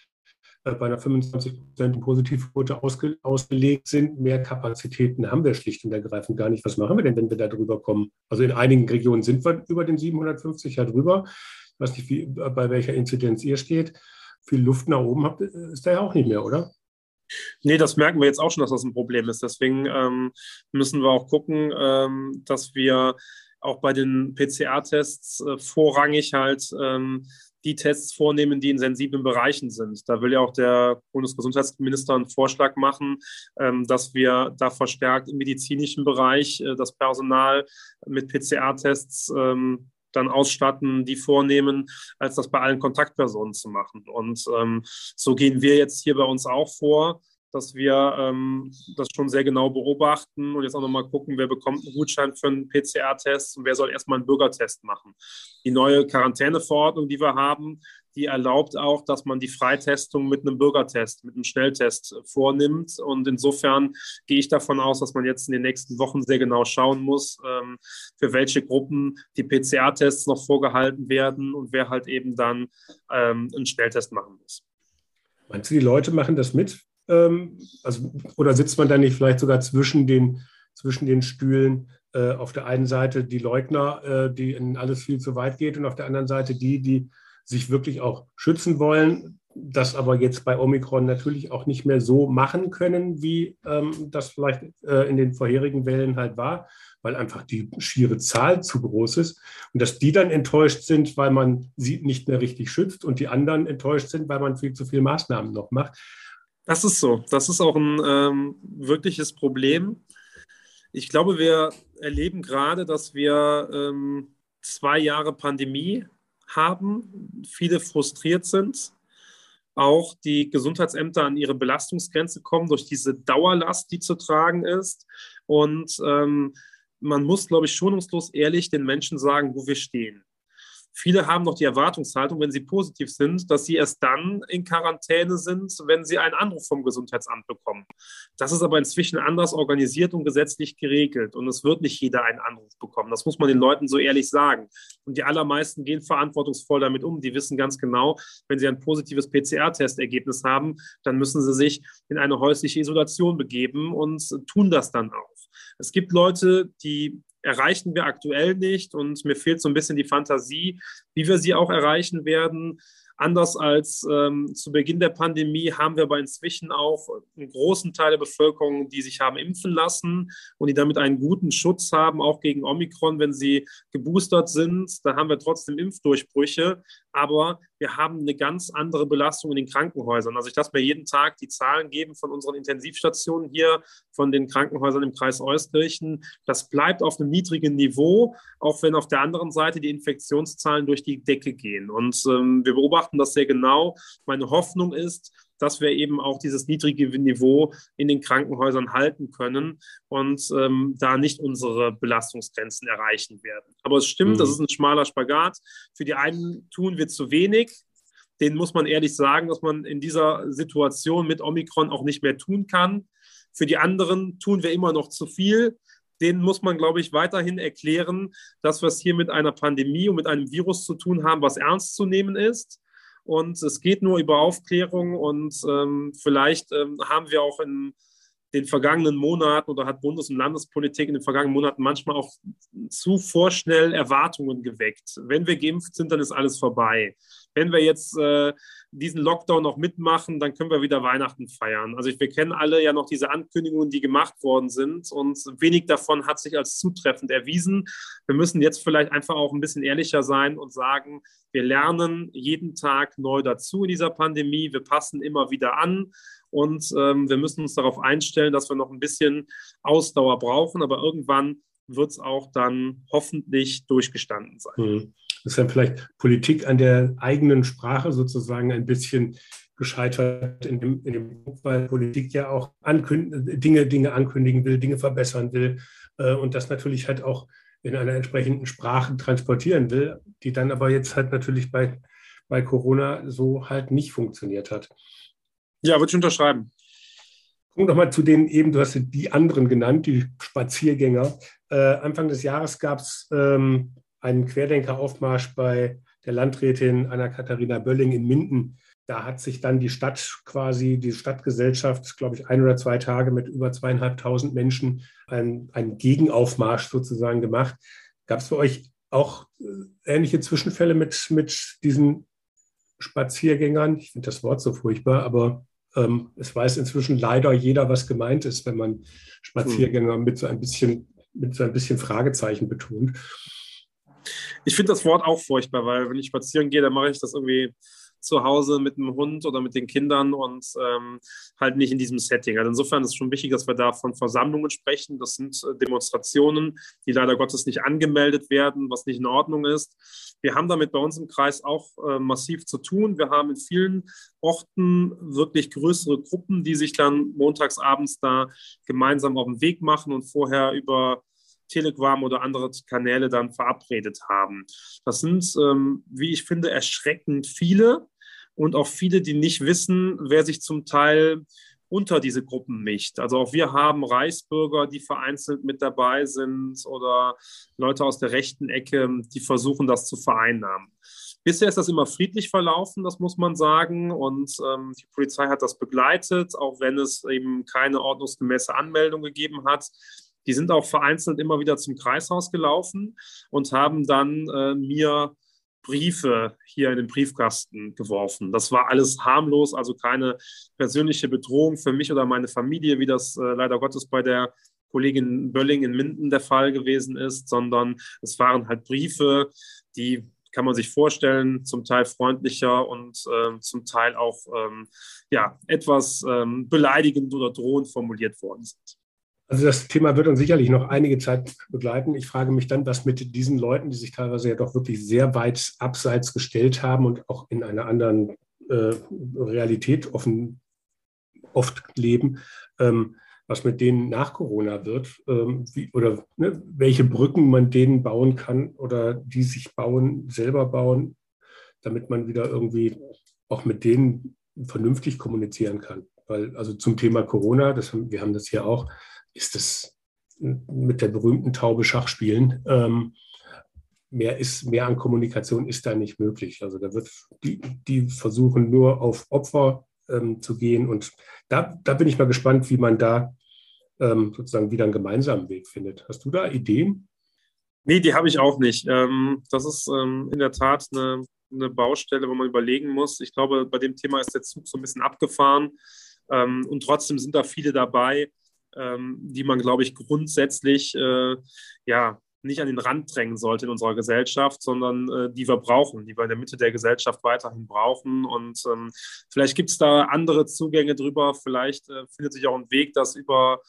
äh, bei einer 25-prozentigen Positivquote ausge, ausgelegt sind. Mehr Kapazitäten haben wir schlicht und ergreifend gar nicht. Was machen wir denn, wenn wir da drüber kommen? Also in einigen Regionen sind wir über den 750 ja drüber. Ich weiß nicht, wie, bei welcher Inzidenz ihr steht. Viel Luft nach oben habt, ist da ja auch nicht mehr, oder? Nee, das merken wir jetzt auch schon, dass das ein Problem ist. Deswegen ähm, müssen wir auch gucken, ähm, dass wir auch bei den PCR-Tests äh, vorrangig halt ähm, die Tests vornehmen, die in sensiblen Bereichen sind. Da will ja auch der Bundesgesundheitsminister einen Vorschlag machen, ähm, dass wir da verstärkt im medizinischen Bereich äh, das Personal mit PCR-Tests ähm, dann ausstatten, die vornehmen, als das bei allen Kontaktpersonen zu machen. Und ähm, so gehen wir jetzt hier bei uns auch vor dass wir ähm, das schon sehr genau beobachten und jetzt auch nochmal gucken, wer bekommt einen Gutschein für einen PCR-Test und wer soll erstmal einen Bürgertest machen. Die neue Quarantäneverordnung, die wir haben, die erlaubt auch, dass man die Freitestung mit einem Bürgertest, mit einem Schnelltest vornimmt. Und insofern gehe ich davon aus, dass man jetzt in den nächsten Wochen sehr genau schauen muss, ähm, für welche Gruppen die PCR-Tests noch vorgehalten werden und wer halt eben dann ähm, einen Schnelltest machen muss. Meinst du, die Leute machen das mit? Ähm, also, oder sitzt man da nicht vielleicht sogar zwischen den, zwischen den Stühlen? Äh, auf der einen Seite die Leugner, äh, die in alles viel zu weit geht, und auf der anderen Seite die, die sich wirklich auch schützen wollen, das aber jetzt bei Omikron natürlich auch nicht mehr so machen können, wie ähm, das vielleicht äh, in den vorherigen Wellen halt war, weil einfach die schiere Zahl zu groß ist und dass die dann enttäuscht sind, weil man sie nicht mehr richtig schützt und die anderen enttäuscht sind, weil man viel zu viele Maßnahmen noch macht. Das ist so. Das ist auch ein ähm, wirkliches Problem. Ich glaube, wir erleben gerade, dass wir ähm, zwei Jahre Pandemie haben, viele frustriert sind, auch die Gesundheitsämter an ihre Belastungsgrenze kommen durch diese Dauerlast, die zu tragen ist. Und ähm, man muss, glaube ich, schonungslos ehrlich den Menschen sagen, wo wir stehen. Viele haben noch die Erwartungshaltung, wenn sie positiv sind, dass sie erst dann in Quarantäne sind, wenn sie einen Anruf vom Gesundheitsamt bekommen. Das ist aber inzwischen anders organisiert und gesetzlich geregelt. Und es wird nicht jeder einen Anruf bekommen. Das muss man den Leuten so ehrlich sagen. Und die allermeisten gehen verantwortungsvoll damit um. Die wissen ganz genau, wenn sie ein positives PCR-Testergebnis haben, dann müssen sie sich in eine häusliche Isolation begeben und tun das dann auch. Es gibt Leute, die erreichen wir aktuell nicht und mir fehlt so ein bisschen die Fantasie, wie wir sie auch erreichen werden. Anders als ähm, zu Beginn der Pandemie haben wir aber inzwischen auch einen großen Teil der Bevölkerung, die sich haben impfen lassen und die damit einen guten Schutz haben, auch gegen Omikron, wenn sie geboostert sind. Da haben wir trotzdem Impfdurchbrüche, aber wir haben eine ganz andere Belastung in den Krankenhäusern. Also ich lasse mir jeden Tag die Zahlen geben von unseren Intensivstationen hier, von den Krankenhäusern im Kreis Euskirchen. Das bleibt auf einem niedrigen Niveau, auch wenn auf der anderen Seite die Infektionszahlen durch die Decke gehen. Und ähm, wir beobachten das sehr genau. Meine Hoffnung ist, dass wir eben auch dieses niedrige Niveau in den Krankenhäusern halten können und ähm, da nicht unsere Belastungsgrenzen erreichen werden. Aber es stimmt, mhm. das ist ein schmaler Spagat. Für die einen tun wir zu wenig. Den muss man ehrlich sagen, dass man in dieser Situation mit Omikron auch nicht mehr tun kann. Für die anderen tun wir immer noch zu viel. Den muss man, glaube ich, weiterhin erklären, dass wir es hier mit einer Pandemie und mit einem Virus zu tun haben, was ernst zu nehmen ist und es geht nur über Aufklärung und ähm, vielleicht ähm, haben wir auch in den vergangenen Monaten oder hat Bundes- und Landespolitik in den vergangenen Monaten manchmal auch zu vorschnell Erwartungen geweckt. Wenn wir geimpft sind, dann ist alles vorbei wenn wir jetzt äh, diesen Lockdown noch mitmachen, dann können wir wieder Weihnachten feiern. Also wir kennen alle ja noch diese Ankündigungen, die gemacht worden sind und wenig davon hat sich als zutreffend erwiesen. Wir müssen jetzt vielleicht einfach auch ein bisschen ehrlicher sein und sagen, wir lernen jeden Tag neu dazu in dieser Pandemie. Wir passen immer wieder an und ähm, wir müssen uns darauf einstellen, dass wir noch ein bisschen Ausdauer brauchen, aber irgendwann wird es auch dann hoffentlich durchgestanden sein. Mhm ist dann vielleicht Politik an der eigenen Sprache sozusagen ein bisschen gescheitert in dem, in dem weil Politik ja auch Dinge, Dinge ankündigen will, Dinge verbessern will äh, und das natürlich halt auch in einer entsprechenden Sprache transportieren will, die dann aber jetzt halt natürlich bei, bei Corona so halt nicht funktioniert hat. Ja, würde ich unterschreiben. Guck nochmal zu den eben, du hast die anderen genannt, die Spaziergänger. Äh, Anfang des Jahres gab es ähm, einen Querdenkeraufmarsch bei der Landrätin Anna-Katharina Bölling in Minden. Da hat sich dann die Stadt quasi, die Stadtgesellschaft, glaube ich, ein oder zwei Tage mit über zweieinhalbtausend Menschen einen, einen Gegenaufmarsch sozusagen gemacht. Gab es für euch auch äh, ähnliche Zwischenfälle mit, mit diesen Spaziergängern? Ich finde das Wort so furchtbar, aber ähm, es weiß inzwischen leider jeder, was gemeint ist, wenn man Spaziergänger mit so ein bisschen, mit so ein bisschen Fragezeichen betont. Ich finde das Wort auch furchtbar, weil wenn ich spazieren gehe, dann mache ich das irgendwie zu Hause mit dem Hund oder mit den Kindern und ähm, halt nicht in diesem Setting. Also insofern ist es schon wichtig, dass wir da von Versammlungen sprechen. Das sind äh, Demonstrationen, die leider Gottes nicht angemeldet werden, was nicht in Ordnung ist. Wir haben damit bei uns im Kreis auch äh, massiv zu tun. Wir haben in vielen Orten wirklich größere Gruppen, die sich dann montagsabends da gemeinsam auf den Weg machen und vorher über Telegram oder andere Kanäle dann verabredet haben. Das sind, ähm, wie ich finde, erschreckend viele und auch viele, die nicht wissen, wer sich zum Teil unter diese Gruppen mischt. Also auch wir haben Reichsbürger, die vereinzelt mit dabei sind oder Leute aus der rechten Ecke, die versuchen, das zu vereinnahmen. Bisher ist das immer friedlich verlaufen, das muss man sagen. Und ähm, die Polizei hat das begleitet, auch wenn es eben keine ordnungsgemäße Anmeldung gegeben hat. Die sind auch vereinzelt immer wieder zum Kreishaus gelaufen und haben dann äh, mir Briefe hier in den Briefkasten geworfen. Das war alles harmlos, also keine persönliche Bedrohung für mich oder meine Familie, wie das äh, leider Gottes bei der Kollegin Bölling in Minden der Fall gewesen ist, sondern es waren halt Briefe, die kann man sich vorstellen, zum Teil freundlicher und äh, zum Teil auch ähm, ja, etwas ähm, beleidigend oder drohend formuliert worden sind. Also das Thema wird uns sicherlich noch einige Zeit begleiten. Ich frage mich dann, was mit diesen Leuten, die sich teilweise ja doch wirklich sehr weit abseits gestellt haben und auch in einer anderen äh, Realität offen, oft leben, ähm, was mit denen nach Corona wird ähm, wie, oder ne, welche Brücken man denen bauen kann oder die sich bauen, selber bauen, damit man wieder irgendwie auch mit denen vernünftig kommunizieren kann. Weil also zum Thema Corona, das wir haben das hier auch, ist es mit der berühmten Taube Schach spielen. Ähm, mehr, ist, mehr an Kommunikation ist da nicht möglich. Also da wird die, die versuchen nur auf Opfer ähm, zu gehen. Und da, da bin ich mal gespannt, wie man da ähm, sozusagen wieder einen gemeinsamen Weg findet. Hast du da Ideen? Nee, die habe ich auch nicht. Ähm, das ist ähm, in der Tat eine, eine Baustelle, wo man überlegen muss. Ich glaube, bei dem Thema ist der Zug so ein bisschen abgefahren. Ähm, und trotzdem sind da viele dabei, ähm, die man, glaube ich, grundsätzlich äh, ja, nicht an den Rand drängen sollte in unserer Gesellschaft, sondern äh, die wir brauchen, die wir in der Mitte der Gesellschaft weiterhin brauchen. Und ähm, vielleicht gibt es da andere Zugänge drüber, vielleicht äh, findet sich auch ein Weg, das über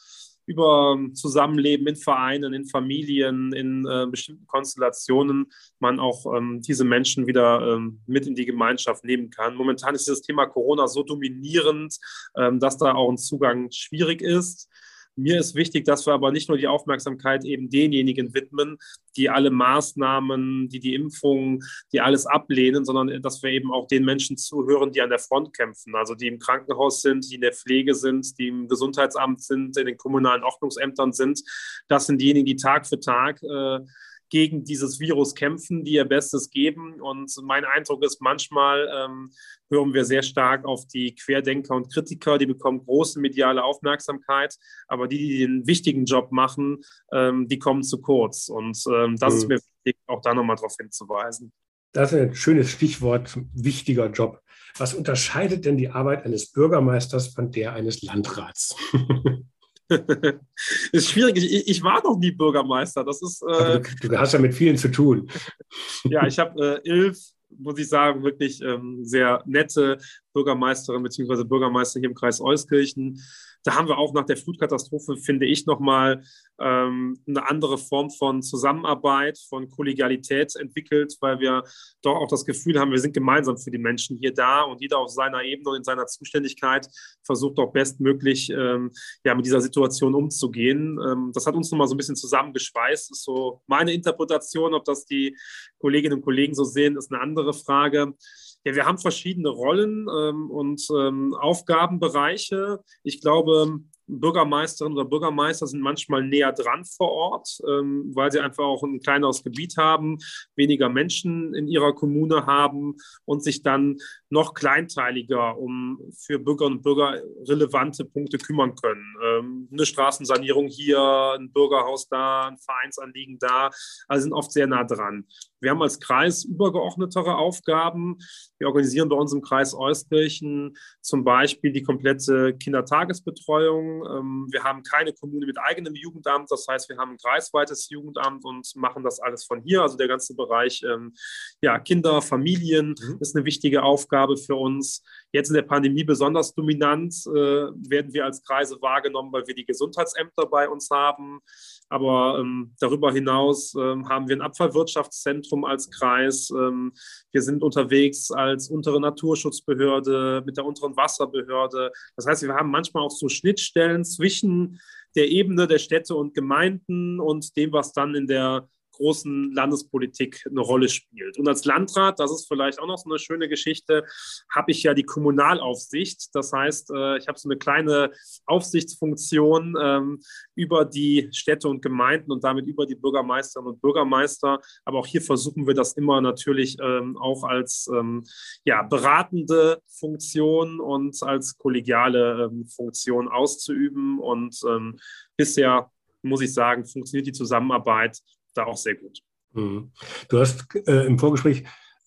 über Zusammenleben in Vereinen, in Familien, in äh, bestimmten Konstellationen man auch ähm, diese Menschen wieder ähm, mit in die Gemeinschaft nehmen kann. Momentan ist das Thema Corona so dominierend, ähm, dass da auch ein Zugang schwierig ist. Mir ist wichtig, dass wir aber nicht nur die Aufmerksamkeit eben denjenigen widmen, die alle Maßnahmen, die die Impfungen, die alles ablehnen, sondern dass wir eben auch den Menschen zuhören, die an der Front kämpfen, also die im Krankenhaus sind, die in der Pflege sind, die im Gesundheitsamt sind, in den kommunalen Ordnungsämtern sind. Das sind diejenigen, die Tag für Tag äh, gegen dieses Virus kämpfen, die ihr Bestes geben. Und mein Eindruck ist, manchmal ähm, hören wir sehr stark auf die Querdenker und Kritiker, die bekommen große mediale Aufmerksamkeit, aber die, die den wichtigen Job machen, ähm, die kommen zu kurz. Und ähm, das mhm. ist mir wichtig, auch da nochmal darauf hinzuweisen. Das ist ein schönes Stichwort, wichtiger Job. Was unterscheidet denn die Arbeit eines Bürgermeisters von der eines Landrats? ist schwierig. Ich, ich, war noch nie Bürgermeister. Das ist. Äh, du, du, hast ja mit vielen zu tun. ja, ich habe äh, elf, muss ich sagen, wirklich ähm, sehr nette Bürgermeisterin bzw. Bürgermeister hier im Kreis Euskirchen da haben wir auch nach der Flutkatastrophe, finde ich, nochmal ähm, eine andere Form von Zusammenarbeit, von Kollegialität entwickelt, weil wir doch auch das Gefühl haben, wir sind gemeinsam für die Menschen hier da und jeder auf seiner Ebene und in seiner Zuständigkeit versucht auch bestmöglich ähm, ja, mit dieser Situation umzugehen. Ähm, das hat uns nochmal so ein bisschen zusammengeschweißt. Ist so meine Interpretation, ob das die Kolleginnen und Kollegen so sehen, ist eine andere Frage. Ja, wir haben verschiedene Rollen ähm, und ähm, Aufgabenbereiche. Ich glaube, Bürgermeisterinnen oder Bürgermeister sind manchmal näher dran vor Ort, ähm, weil sie einfach auch ein kleineres Gebiet haben, weniger Menschen in ihrer Kommune haben und sich dann noch kleinteiliger um für Bürgerinnen und Bürger relevante Punkte kümmern können. Ähm, eine Straßensanierung hier, ein Bürgerhaus da, ein Vereinsanliegen da, also sind oft sehr nah dran. Wir haben als Kreis übergeordnetere Aufgaben. Wir organisieren bei uns im Kreis Euskirchen zum Beispiel die komplette Kindertagesbetreuung. Ähm, wir haben keine Kommune mit eigenem Jugendamt. Das heißt, wir haben ein kreisweites Jugendamt und machen das alles von hier. Also der ganze Bereich ähm, ja, Kinder, Familien mhm. ist eine wichtige Aufgabe für uns. Jetzt in der Pandemie besonders dominant äh, werden wir als Kreise wahrgenommen, weil wir die Gesundheitsämter bei uns haben. Aber ähm, darüber hinaus ähm, haben wir ein Abfallwirtschaftszentrum als Kreis. Ähm, wir sind unterwegs als untere Naturschutzbehörde mit der unteren Wasserbehörde. Das heißt, wir haben manchmal auch so Schnittstellen zwischen der Ebene der Städte und Gemeinden und dem, was dann in der großen Landespolitik eine Rolle spielt. Und als Landrat, das ist vielleicht auch noch so eine schöne Geschichte, habe ich ja die Kommunalaufsicht. Das heißt, äh, ich habe so eine kleine Aufsichtsfunktion ähm, über die Städte und Gemeinden und damit über die Bürgermeisterinnen und Bürgermeister. Aber auch hier versuchen wir das immer natürlich ähm, auch als ähm, ja, beratende Funktion und als kollegiale Funktion auszuüben. Und bisher muss ich sagen, funktioniert die Zusammenarbeit da auch sehr gut. Mhm. Du hast äh, im Vorgespräch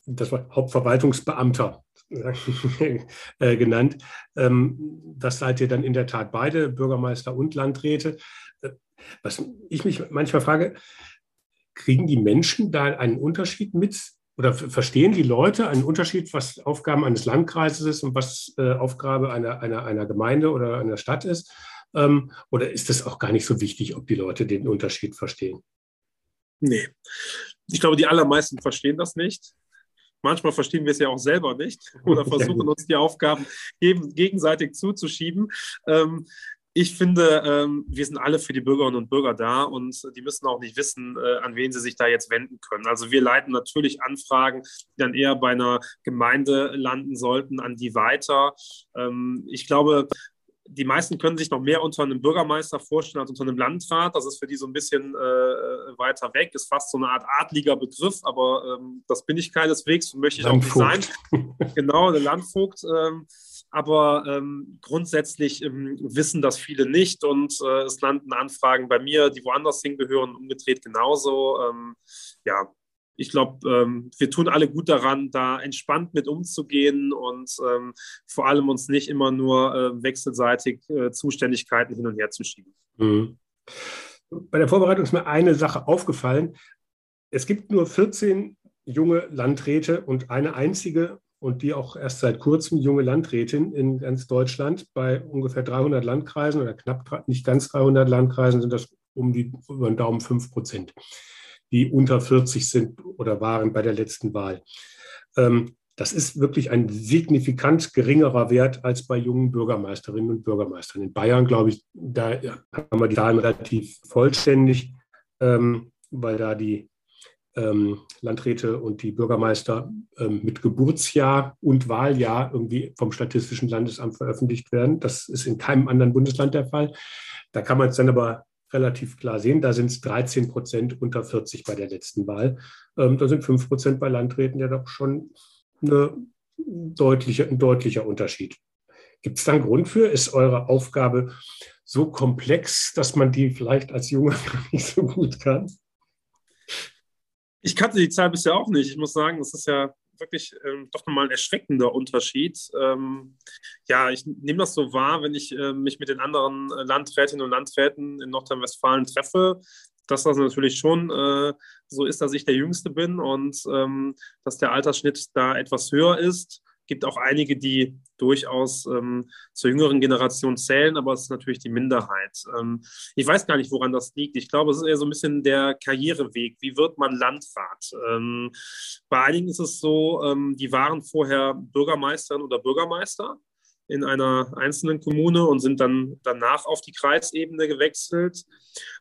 das Wort Hauptverwaltungsbeamter äh, genannt. Ähm, das seid ihr dann in der Tat beide, Bürgermeister und Landräte. Äh, was ich mich manchmal frage, kriegen die Menschen da einen Unterschied mit? Oder verstehen die Leute einen Unterschied, was Aufgaben eines Landkreises ist und was äh, Aufgabe einer, einer, einer Gemeinde oder einer Stadt ist? Ähm, oder ist es auch gar nicht so wichtig, ob die Leute den Unterschied verstehen? Nee. Ich glaube, die allermeisten verstehen das nicht. Manchmal verstehen wir es ja auch selber nicht oder versuchen uns die Aufgaben gegenseitig zuzuschieben. Ähm, ich finde, ähm, wir sind alle für die Bürgerinnen und Bürger da und die müssen auch nicht wissen, äh, an wen sie sich da jetzt wenden können. Also wir leiten natürlich Anfragen, die dann eher bei einer Gemeinde landen sollten, an die weiter. Ähm, ich glaube, die meisten können sich noch mehr unter einem Bürgermeister vorstellen als unter einem Landrat. Das ist für die so ein bisschen äh, weiter weg, ist fast so eine Art adliger Begriff, aber ähm, das bin ich keineswegs und möchte ich Landvogt. auch nicht sein. genau, der Landvogt. Ähm, aber ähm, grundsätzlich ähm, wissen das viele nicht und äh, es landen Anfragen bei mir, die woanders hingehören, umgedreht genauso. Ähm, ja, ich glaube, ähm, wir tun alle gut daran, da entspannt mit umzugehen und ähm, vor allem uns nicht immer nur äh, wechselseitig äh, Zuständigkeiten hin und her zu schieben. Mhm. Bei der Vorbereitung ist mir eine Sache aufgefallen. Es gibt nur 14 junge Landräte und eine einzige und die auch erst seit kurzem junge Landrätin in ganz Deutschland. Bei ungefähr 300 Landkreisen oder knapp nicht ganz 300 Landkreisen sind das um die über den Daumen 5 Prozent, die unter 40 sind oder waren bei der letzten Wahl. Ähm, das ist wirklich ein signifikant geringerer Wert als bei jungen Bürgermeisterinnen und Bürgermeistern. In Bayern, glaube ich, da haben wir die Zahlen relativ vollständig, ähm, weil da die ähm, Landräte und die Bürgermeister mit Geburtsjahr und Wahljahr irgendwie vom Statistischen Landesamt veröffentlicht werden. Das ist in keinem anderen Bundesland der Fall. Da kann man es dann aber relativ klar sehen. Da sind es 13 Prozent unter 40 bei der letzten Wahl. Ähm, da sind 5 Prozent bei Landräten ja doch schon eine deutliche, ein deutlicher Unterschied. Gibt es da einen Grund für? Ist eure Aufgabe so komplex, dass man die vielleicht als Junge nicht so gut kann? Ich kannte die Zahl bisher auch nicht. Ich muss sagen, es ist ja wirklich ähm, doch nochmal ein erschreckender Unterschied. Ähm, ja, ich nehme das so wahr, wenn ich äh, mich mit den anderen Landrätinnen und Landräten in Nordrhein-Westfalen treffe, dass das natürlich schon äh, so ist, dass ich der Jüngste bin und ähm, dass der Altersschnitt da etwas höher ist gibt auch einige, die durchaus ähm, zur jüngeren Generation zählen, aber es ist natürlich die Minderheit. Ähm, ich weiß gar nicht, woran das liegt. Ich glaube, es ist eher so ein bisschen der Karriereweg. Wie wird man Landrat? Ähm, bei einigen ist es so, ähm, die waren vorher Bürgermeisterin oder Bürgermeister in einer einzelnen Kommune und sind dann danach auf die Kreisebene gewechselt.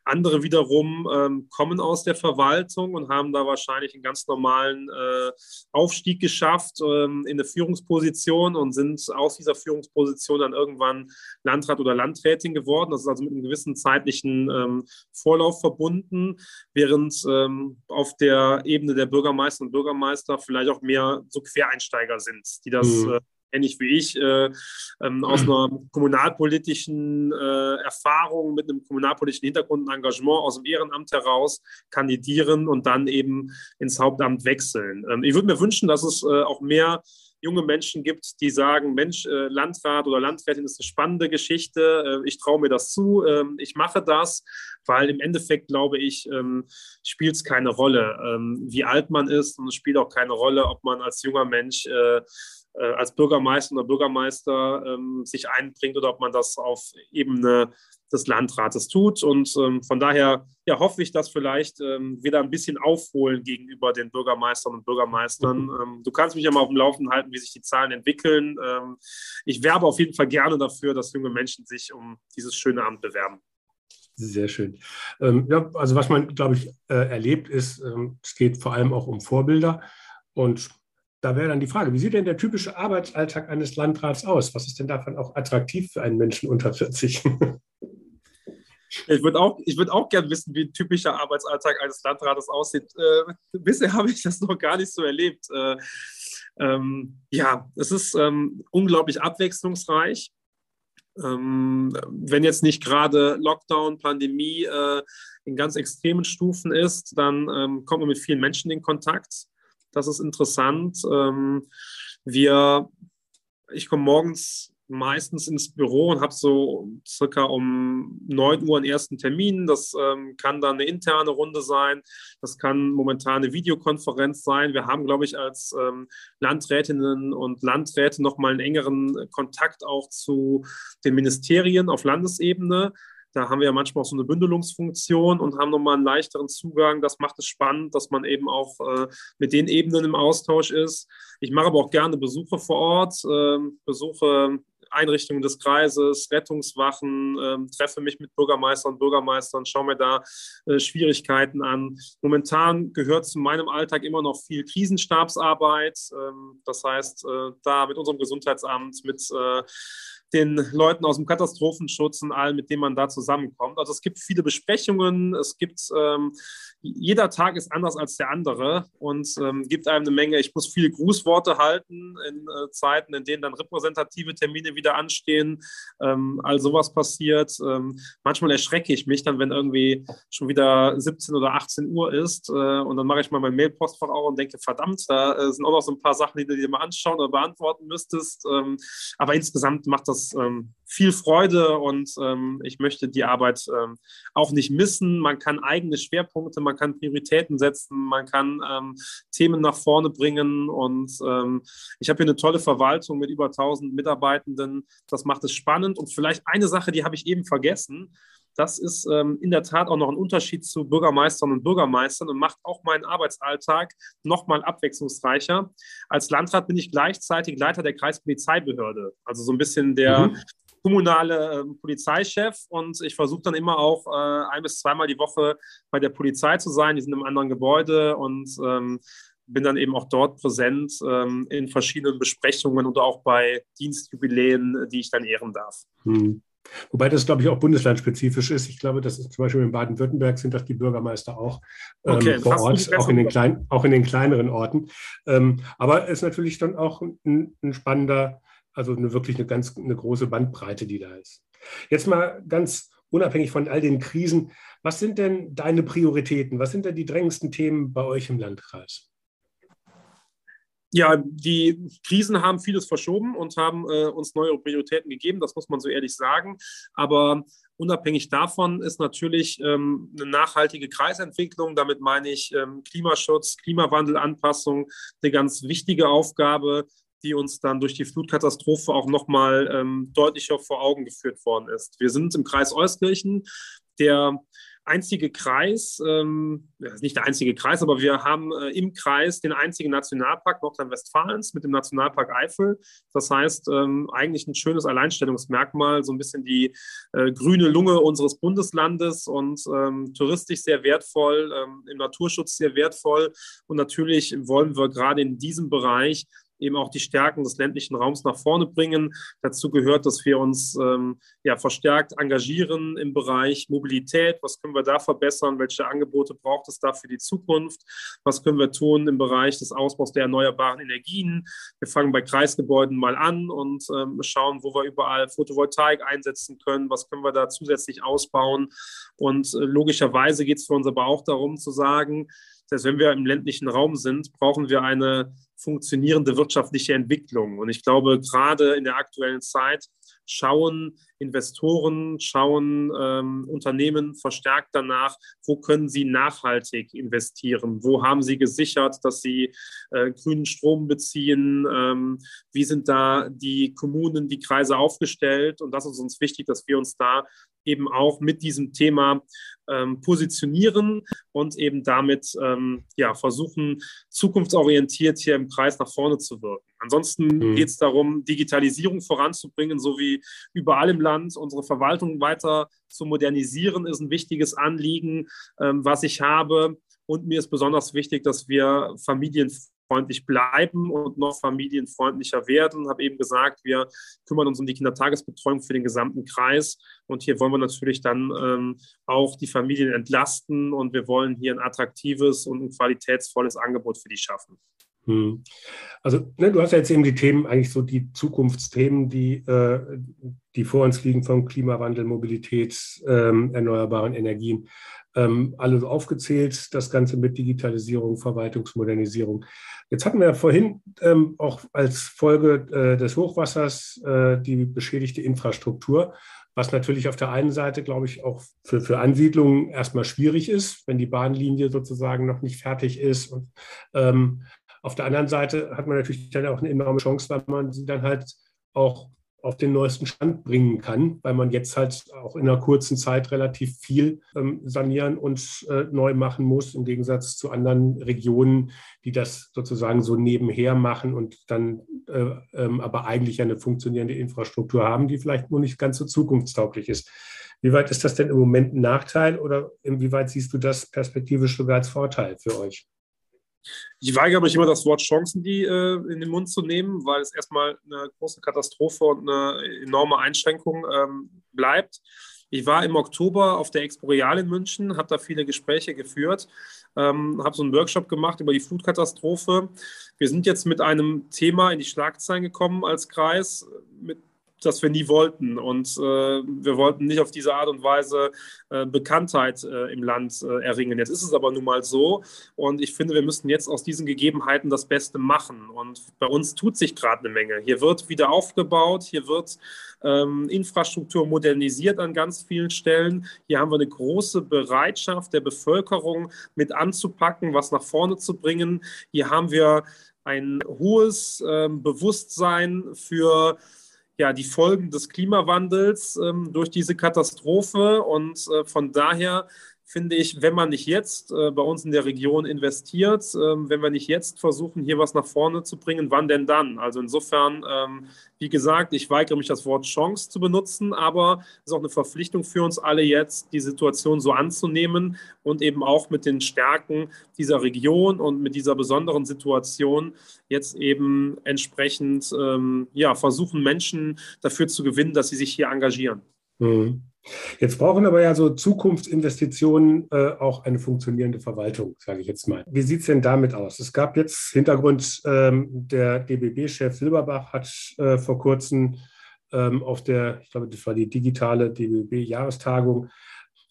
Andere wiederum ähm, kommen aus der Verwaltung und haben da wahrscheinlich einen ganz normalen äh, Aufstieg geschafft ähm, in eine Führungsposition und sind aus dieser Führungsposition dann irgendwann Landrat oder Landrätin geworden. Das ist also mit einem gewissen zeitlichen ähm, Vorlauf verbunden, während ähm, auf der Ebene der Bürgermeister und Bürgermeister vielleicht auch mehr so Quereinsteiger sind, die das mhm. Äh, ähnlich wie ich, äh, ähm, aus einer kommunalpolitischen äh, Erfahrung, mit einem kommunalpolitischen Hintergrund und Engagement aus dem Ehrenamt heraus kandidieren und dann eben ins Hauptamt wechseln. Ähm, ich würde mir wünschen, dass es äh, auch mehr junge Menschen gibt, die sagen, Mensch, äh, Landrat oder Landrätin ist eine spannende Geschichte, äh, ich traue mir das zu, ähm, ich mache das, weil im Endeffekt, glaube ich, ähm, spielt es keine Rolle, ähm, wie alt man ist und es spielt auch keine Rolle, ob man als junger Mensch äh, als Bürgermeister oder Bürgermeister ähm, sich einbringt oder ob man das auf Ebene des Landrates tut. Und ähm, von daher ja, hoffe ich, dass vielleicht ähm, wir da ein bisschen aufholen gegenüber den Bürgermeistern und Bürgermeistern. Mhm. Ähm, du kannst mich ja mal auf dem Laufenden halten, wie sich die Zahlen entwickeln. Ähm, ich werbe auf jeden Fall gerne dafür, dass junge Menschen sich um dieses schöne Amt bewerben. Sehr schön. Ähm, ja, also was man, glaube ich, äh, erlebt ist, es geht vor allem auch um Vorbilder. Und da wäre dann die Frage, wie sieht denn der typische Arbeitsalltag eines Landrats aus? Was ist denn davon auch attraktiv für einen Menschen unter 40? Ich würde auch, würd auch gerne wissen, wie ein typischer Arbeitsalltag eines Landrates aussieht. Äh, bisher habe ich das noch gar nicht so erlebt. Äh, ähm, ja, es ist ähm, unglaublich abwechslungsreich. Ähm, wenn jetzt nicht gerade Lockdown, Pandemie äh, in ganz extremen Stufen ist, dann ähm, kommt man mit vielen Menschen in Kontakt. Das ist interessant. Ähm, wir, ich komme morgens meistens ins Büro und habe so circa um 9 Uhr einen ersten Termin. Das ähm, kann dann eine interne Runde sein. Das kann momentan eine Videokonferenz sein. Wir haben, glaube ich, als ähm, Landrätinnen und Landräte nochmal einen engeren Kontakt auch zu den Ministerien auf Landesebene. Da haben wir ja manchmal auch so eine Bündelungsfunktion und haben nochmal einen leichteren Zugang. Das macht es spannend, dass man eben auch äh, mit den Ebenen im Austausch ist. Ich mache aber auch gerne Besuche vor Ort, äh, Besuche Einrichtungen des Kreises, Rettungswachen, äh, treffe mich mit Bürgermeistern und Bürgermeistern, schaue mir da äh, Schwierigkeiten an. Momentan gehört zu meinem Alltag immer noch viel Krisenstabsarbeit. Ähm, das heißt, äh, da mit unserem Gesundheitsamt, mit äh, den Leuten aus dem Katastrophenschutz und allen, mit denen man da zusammenkommt. Also es gibt viele Besprechungen, es gibt, ähm, jeder Tag ist anders als der andere und ähm, gibt einem eine Menge, ich muss viele Grußworte halten in äh, Zeiten, in denen dann repräsentative Termine wieder anstehen, ähm, all sowas passiert. Ähm, manchmal erschrecke ich mich dann, wenn irgendwie schon wieder 17 oder 18 Uhr ist äh, und dann mache ich mal mein Mailpostfach auf und denke, verdammt, da äh, sind auch noch so ein paar Sachen, die du dir mal anschauen oder beantworten müsstest. Ähm, aber insgesamt macht das das ähm, viel Freude und ähm, ich möchte die Arbeit ähm, auch nicht missen. Man kann eigene Schwerpunkte, man kann Prioritäten setzen, man kann ähm, Themen nach vorne bringen und ähm, ich habe hier eine tolle Verwaltung mit über 1000 Mitarbeitenden. Das macht es spannend und vielleicht eine Sache, die habe ich eben vergessen. Das ist ähm, in der Tat auch noch ein Unterschied zu Bürgermeistern und Bürgermeistern und macht auch meinen Arbeitsalltag noch mal abwechslungsreicher. Als Landrat bin ich gleichzeitig Leiter der Kreispolizeibehörde, also so ein bisschen der mhm. kommunale äh, Polizeichef und ich versuche dann immer auch äh, ein bis zweimal die Woche bei der Polizei zu sein. Die sind im anderen Gebäude und ähm, bin dann eben auch dort präsent ähm, in verschiedenen Besprechungen oder auch bei Dienstjubiläen, die ich dann ehren darf. Mhm. Wobei das, glaube ich, auch bundeslandspezifisch ist. Ich glaube, das ist zum Beispiel in Baden-Württemberg sind das die Bürgermeister auch ähm, okay, vor Ort, auch in, den klein, auch in den kleineren Orten. Ähm, aber es ist natürlich dann auch ein, ein, spannender, also eine wirklich eine ganz eine große Bandbreite, die da ist. Jetzt mal ganz unabhängig von all den Krisen, was sind denn deine Prioritäten? Was sind denn die drängendsten Themen bei euch im Landkreis? Ja, die Krisen haben vieles verschoben und haben äh, uns neue Prioritäten gegeben, das muss man so ehrlich sagen. Aber unabhängig davon ist natürlich ähm, eine nachhaltige Kreisentwicklung, damit meine ich ähm, Klimaschutz, Klimawandelanpassung, eine ganz wichtige Aufgabe, die uns dann durch die Flutkatastrophe auch nochmal ähm, deutlicher vor Augen geführt worden ist. Wir sind im Kreis Euskirchen, der einzige Kreis, ähm, nicht der einzige Kreis, aber wir haben äh, im Kreis den einzigen Nationalpark Nordrhein-Westfalens mit dem Nationalpark Eifel. Das heißt, ähm, eigentlich ein schönes Alleinstellungsmerkmal, so ein bisschen die äh, grüne Lunge unseres Bundeslandes und ähm, touristisch sehr wertvoll, ähm, im Naturschutz sehr wertvoll. Und natürlich wollen wir gerade in diesem Bereich eben auch die Stärken des ländlichen Raums nach vorne bringen. Dazu gehört, dass wir uns ähm, ja, verstärkt engagieren im Bereich Mobilität. Was können wir da verbessern? Welche Angebote braucht es da für die Zukunft? Was können wir tun im Bereich des Ausbaus der erneuerbaren Energien? Wir fangen bei Kreisgebäuden mal an und ähm, schauen, wo wir überall Photovoltaik einsetzen können. Was können wir da zusätzlich ausbauen? Und äh, logischerweise geht es für uns aber auch darum zu sagen, dass wenn wir im ländlichen Raum sind, brauchen wir eine funktionierende wirtschaftliche Entwicklung. Und ich glaube, gerade in der aktuellen Zeit schauen Investoren, schauen ähm, Unternehmen verstärkt danach, wo können sie nachhaltig investieren, wo haben sie gesichert, dass sie äh, grünen Strom beziehen, ähm, wie sind da die Kommunen, die Kreise aufgestellt. Und das ist uns wichtig, dass wir uns da eben auch mit diesem Thema ähm, positionieren und eben damit ähm, ja, versuchen, zukunftsorientiert hier im Kreis nach vorne zu wirken. Ansonsten mhm. geht es darum, Digitalisierung voranzubringen, so wie überall im Land. Unsere Verwaltung weiter zu modernisieren, ist ein wichtiges Anliegen, ähm, was ich habe. Und mir ist besonders wichtig, dass wir Familien familienfreundlich bleiben und noch familienfreundlicher werden. Ich habe eben gesagt, wir kümmern uns um die Kindertagesbetreuung für den gesamten Kreis. Und hier wollen wir natürlich dann ähm, auch die Familien entlasten und wir wollen hier ein attraktives und ein qualitätsvolles Angebot für die schaffen. Hm. Also, ne, du hast ja jetzt eben die Themen, eigentlich so die Zukunftsthemen, die, äh, die vor uns liegen vom Klimawandel, Mobilität, ähm, erneuerbaren Energien ähm, alle aufgezählt, das Ganze mit Digitalisierung, Verwaltungsmodernisierung. Jetzt hatten wir vorhin ähm, auch als Folge äh, des Hochwassers äh, die beschädigte Infrastruktur, was natürlich auf der einen Seite, glaube ich, auch für, für Ansiedlungen erstmal schwierig ist, wenn die Bahnlinie sozusagen noch nicht fertig ist. Und ähm, auf der anderen Seite hat man natürlich dann auch eine enorme Chance, weil man sie dann halt auch auf den neuesten Stand bringen kann, weil man jetzt halt auch in einer kurzen Zeit relativ viel ähm, sanieren und äh, neu machen muss, im Gegensatz zu anderen Regionen, die das sozusagen so nebenher machen und dann äh, ähm, aber eigentlich eine funktionierende Infrastruktur haben, die vielleicht nur nicht ganz so zukunftstauglich ist. Wie weit ist das denn im Moment ein Nachteil oder inwieweit siehst du das perspektivisch sogar als Vorteil für euch? Ich weigere mich immer, das Wort Chancen die, äh, in den Mund zu nehmen, weil es erstmal eine große Katastrophe und eine enorme Einschränkung ähm, bleibt. Ich war im Oktober auf der Expo Real in München, habe da viele Gespräche geführt, ähm, habe so einen Workshop gemacht über die Flutkatastrophe. Wir sind jetzt mit einem Thema in die Schlagzeilen gekommen als Kreis, mit das wir nie wollten. Und äh, wir wollten nicht auf diese Art und Weise äh, Bekanntheit äh, im Land äh, erringen. Jetzt ist es aber nun mal so. Und ich finde, wir müssen jetzt aus diesen Gegebenheiten das Beste machen. Und bei uns tut sich gerade eine Menge. Hier wird wieder aufgebaut, hier wird ähm, Infrastruktur modernisiert an ganz vielen Stellen. Hier haben wir eine große Bereitschaft der Bevölkerung mit anzupacken, was nach vorne zu bringen. Hier haben wir ein hohes ähm, Bewusstsein für ja, die Folgen des Klimawandels ähm, durch diese Katastrophe. Und äh, von daher finde ich, wenn man nicht jetzt äh, bei uns in der Region investiert, äh, wenn wir nicht jetzt versuchen, hier was nach vorne zu bringen, wann denn dann? Also insofern, ähm, wie gesagt, ich weigere mich, das Wort Chance zu benutzen, aber es ist auch eine Verpflichtung für uns alle jetzt, die Situation so anzunehmen und eben auch mit den Stärken dieser Region und mit dieser besonderen Situation jetzt eben entsprechend ähm, ja, versuchen, Menschen dafür zu gewinnen, dass sie sich hier engagieren. Mhm. Jetzt brauchen aber ja so Zukunftsinvestitionen äh, auch eine funktionierende Verwaltung, sage ich jetzt mal. Wie sieht es denn damit aus? Es gab jetzt Hintergrund, ähm, der DBB-Chef Silberbach hat äh, vor kurzem ähm, auf der, ich glaube, das war die digitale DBB-Jahrestagung,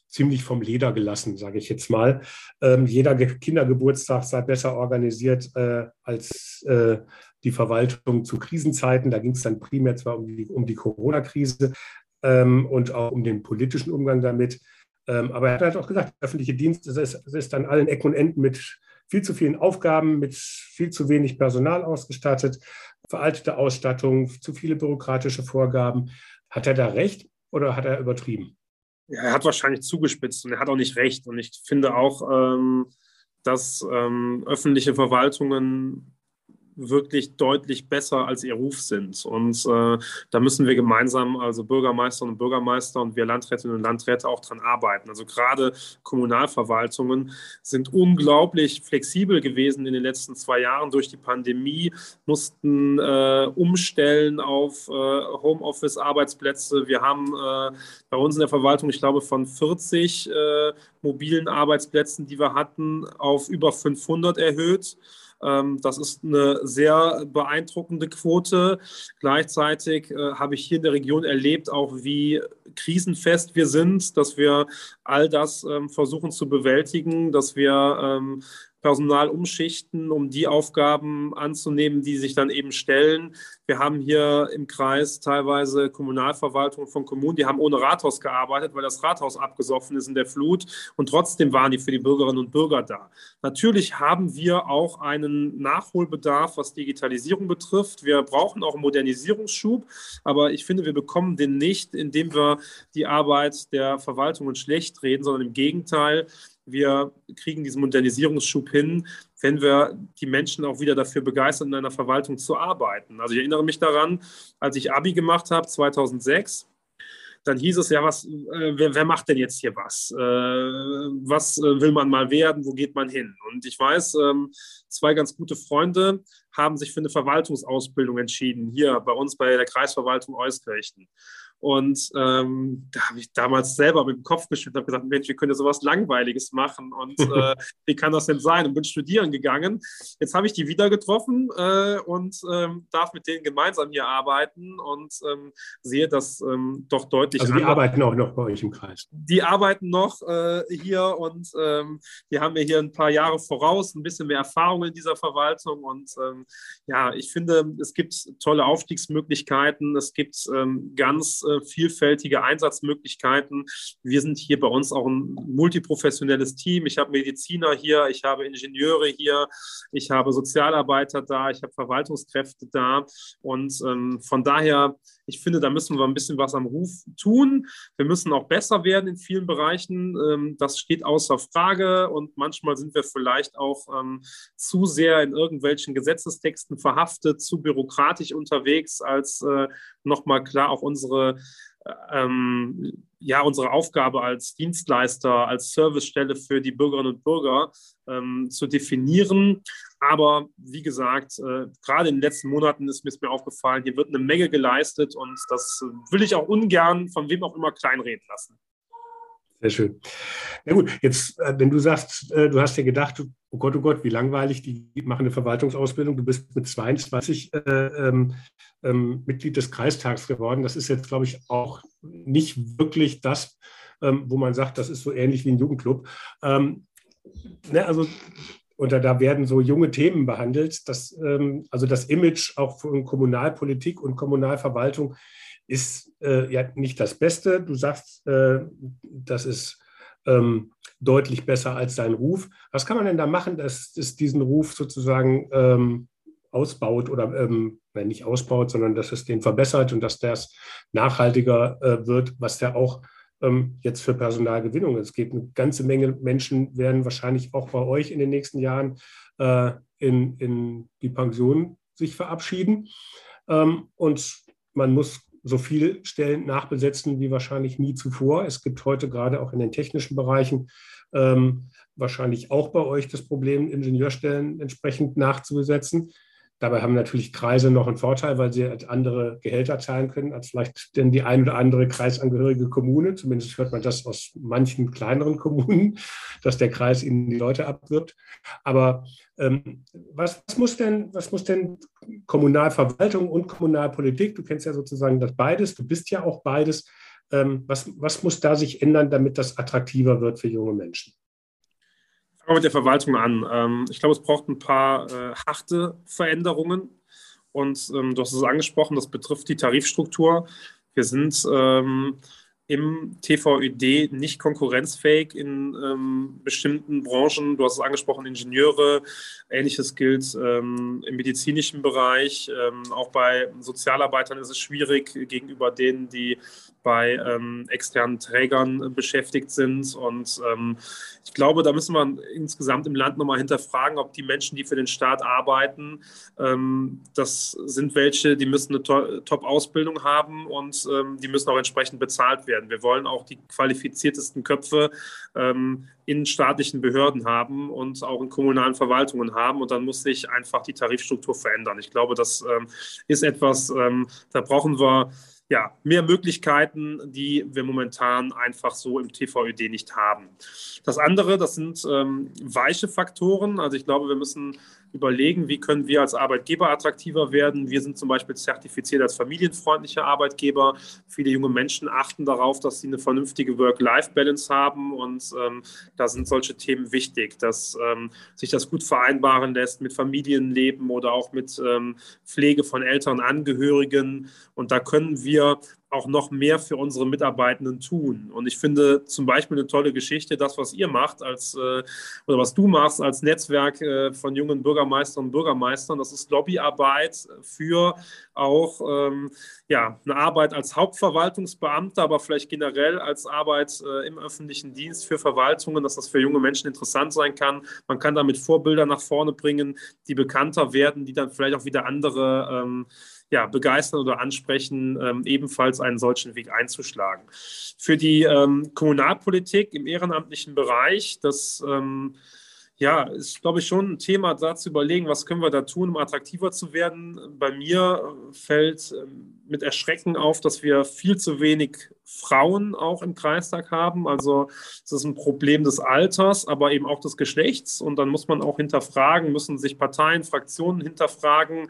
ziemlich vom Leder gelassen, sage ich jetzt mal. Ähm, jeder Kindergeburtstag sei besser organisiert äh, als äh, die Verwaltung zu Krisenzeiten. Da ging es dann primär zwar um die, um die Corona-Krise, ähm, und auch um den politischen Umgang damit. Ähm, aber er hat halt auch gesagt, der öffentliche Dienst ist, ist an allen Ecken und Enden mit viel zu vielen Aufgaben, mit viel zu wenig Personal ausgestattet, veraltete Ausstattung, zu viele bürokratische Vorgaben. Hat er da recht oder hat er übertrieben? Ja, er hat wahrscheinlich zugespitzt und er hat auch nicht recht. Und ich finde auch, ähm, dass ähm, öffentliche Verwaltungen wirklich deutlich besser als ihr Ruf sind. Und äh, da müssen wir gemeinsam, also Bürgermeisterinnen und Bürgermeister und wir Landrätinnen und Landräte auch dran arbeiten. Also gerade Kommunalverwaltungen sind unglaublich flexibel gewesen in den letzten zwei Jahren durch die Pandemie, mussten äh, umstellen auf äh, Homeoffice-Arbeitsplätze. Wir haben äh, bei uns in der Verwaltung, ich glaube, von 40 äh, mobilen Arbeitsplätzen, die wir hatten, auf über 500 erhöht. Ähm, das ist eine sehr beeindruckende Quote. Gleichzeitig äh, habe ich hier in der Region erlebt, auch wie krisenfest wir sind, dass wir all das ähm, versuchen zu bewältigen, dass wir ähm, Personal umschichten, um die Aufgaben anzunehmen, die sich dann eben stellen. Wir haben hier im Kreis teilweise Kommunalverwaltungen von Kommunen, die haben ohne Rathaus gearbeitet, weil das Rathaus abgesoffen ist in der Flut und trotzdem waren die für die Bürgerinnen und Bürger da. Natürlich haben wir auch einen Nachholbedarf, was Digitalisierung betrifft. Wir brauchen auch einen Modernisierungsschub, aber ich finde, wir bekommen den nicht, indem wir die Arbeit der Verwaltungen schlecht reden, sondern im Gegenteil, wir kriegen diesen Modernisierungsschub hin, wenn wir die Menschen auch wieder dafür begeistern, in einer Verwaltung zu arbeiten. Also ich erinnere mich daran, als ich Abi gemacht habe, 2006, dann hieß es ja, was, äh, wer, wer, macht denn jetzt hier was? Äh, was äh, will man mal werden? Wo geht man hin? Und ich weiß, ähm, zwei ganz gute Freunde haben sich für eine Verwaltungsausbildung entschieden, hier bei uns bei der Kreisverwaltung Euskirchen. Und ähm, da habe ich damals selber mit dem Kopf geschüttelt und habe gesagt, Mensch, wir können ja sowas Langweiliges machen. Und äh, wie kann das denn sein? Und bin studieren gegangen. Jetzt habe ich die wieder getroffen äh, und ähm, darf mit denen gemeinsam hier arbeiten und ähm, sehe das ähm, doch deutlich. Also die arbeiten auch noch bei euch im Kreis. Die arbeiten noch äh, hier und ähm, die haben mir hier ein paar Jahre voraus, ein bisschen mehr Erfahrung in dieser Verwaltung. Und ähm, ja, ich finde, es gibt tolle Aufstiegsmöglichkeiten. Es gibt ganz äh, vielfältige Einsatzmöglichkeiten. Wir sind hier bei uns auch ein multiprofessionelles Team. Ich habe Mediziner hier, ich habe Ingenieure hier, ich habe Sozialarbeiter da, ich habe Verwaltungskräfte da. Und ähm, von daher, ich finde, da müssen wir ein bisschen was am Ruf tun. Wir müssen auch besser werden in vielen Bereichen. Ähm, das steht außer Frage. Und manchmal sind wir vielleicht auch ähm, zu sehr in irgendwelchen Gesetzestexten verhaftet, zu bürokratisch unterwegs, als äh, nochmal klar auch unsere ähm, ja, unsere Aufgabe als Dienstleister, als Servicestelle für die Bürgerinnen und Bürger ähm, zu definieren. Aber wie gesagt, äh, gerade in den letzten Monaten ist mir, ist mir aufgefallen, hier wird eine Menge geleistet und das will ich auch ungern von wem auch immer kleinreden lassen. Sehr schön. Ja gut, jetzt, äh, wenn du sagst, äh, du hast dir gedacht, oh Gott, oh Gott, wie langweilig, die machen eine Verwaltungsausbildung, du bist mit 22 äh, ähm, ähm, Mitglied des Kreistags geworden. Das ist jetzt, glaube ich, auch nicht wirklich das, ähm, wo man sagt, das ist so ähnlich wie ein Jugendclub. Ähm, ne, also da, da, werden so junge Themen behandelt. Das, ähm, also das Image auch von Kommunalpolitik und Kommunalverwaltung ist äh, ja nicht das Beste. Du sagst, äh, das ist ähm, deutlich besser als sein Ruf. Was kann man denn da machen, dass es diesen Ruf sozusagen ähm, ausbaut oder ähm, nicht ausbaut, sondern dass es den verbessert und dass das nachhaltiger äh, wird, was der auch ähm, jetzt für Personalgewinnung. Es geht eine ganze Menge Menschen werden wahrscheinlich auch bei euch in den nächsten Jahren äh, in, in die Pension sich verabschieden. Ähm, und man muss so viele Stellen nachbesetzen wie wahrscheinlich nie zuvor. Es gibt heute gerade auch in den technischen Bereichen ähm, wahrscheinlich auch bei euch das Problem, Ingenieurstellen entsprechend nachzubesetzen. Dabei haben natürlich Kreise noch einen Vorteil, weil sie halt andere Gehälter zahlen können als vielleicht denn die ein oder andere kreisangehörige Kommune. Zumindest hört man das aus manchen kleineren Kommunen, dass der Kreis ihnen die Leute abwirbt. Aber ähm, was, was, muss denn, was muss denn Kommunalverwaltung und Kommunalpolitik, du kennst ja sozusagen das beides, du bist ja auch beides, ähm, was, was muss da sich ändern, damit das attraktiver wird für junge Menschen? Fangen wir mit der Verwaltung an. Ähm, ich glaube, es braucht ein paar äh, harte Veränderungen. Und ähm, du hast es angesprochen, das betrifft die Tarifstruktur. Wir sind im TVÖD nicht konkurrenzfähig in ähm, bestimmten Branchen. Du hast es angesprochen, Ingenieure. Ähnliches gilt ähm, im medizinischen Bereich. Ähm, auch bei Sozialarbeitern ist es schwierig gegenüber denen, die bei ähm, externen Trägern beschäftigt sind. Und ähm, ich glaube, da müssen wir insgesamt im Land nochmal hinterfragen, ob die Menschen, die für den Staat arbeiten, ähm, das sind welche, die müssen eine to Top-Ausbildung haben und ähm, die müssen auch entsprechend bezahlt werden. Wir wollen auch die qualifiziertesten Köpfe ähm, in staatlichen Behörden haben und auch in kommunalen Verwaltungen haben. Und dann muss sich einfach die Tarifstruktur verändern. Ich glaube, das ähm, ist etwas, da brauchen wir ja, mehr Möglichkeiten, die wir momentan einfach so im TVÖD nicht haben. Das andere, das sind ähm, weiche Faktoren. Also ich glaube, wir müssen überlegen, wie können wir als Arbeitgeber attraktiver werden. Wir sind zum Beispiel zertifiziert als familienfreundlicher Arbeitgeber. Viele junge Menschen achten darauf, dass sie eine vernünftige Work-Life-Balance haben und ähm, da sind solche Themen wichtig, dass ähm, sich das gut vereinbaren lässt mit Familienleben oder auch mit ähm, Pflege von älteren Angehörigen. Und da können wir auch noch mehr für unsere Mitarbeitenden tun. Und ich finde zum Beispiel eine tolle Geschichte, das, was ihr macht als äh, oder was du machst als Netzwerk äh, von jungen Bürgermeisterinnen und Bürgermeistern, das ist Lobbyarbeit für auch ähm, ja, eine Arbeit als Hauptverwaltungsbeamter, aber vielleicht generell als Arbeit äh, im öffentlichen Dienst für Verwaltungen, dass das für junge Menschen interessant sein kann. Man kann damit Vorbilder nach vorne bringen, die bekannter werden, die dann vielleicht auch wieder andere ähm, ja, begeistern oder ansprechen, ähm, ebenfalls einen solchen Weg einzuschlagen. Für die ähm, Kommunalpolitik im ehrenamtlichen Bereich, das ähm, ja, ist, glaube ich, schon ein Thema, da zu überlegen, was können wir da tun, um attraktiver zu werden. Bei mir fällt ähm, mit Erschrecken auf, dass wir viel zu wenig Frauen auch im Kreistag haben. Also es ist ein Problem des Alters, aber eben auch des Geschlechts. Und dann muss man auch hinterfragen, müssen sich Parteien, Fraktionen hinterfragen,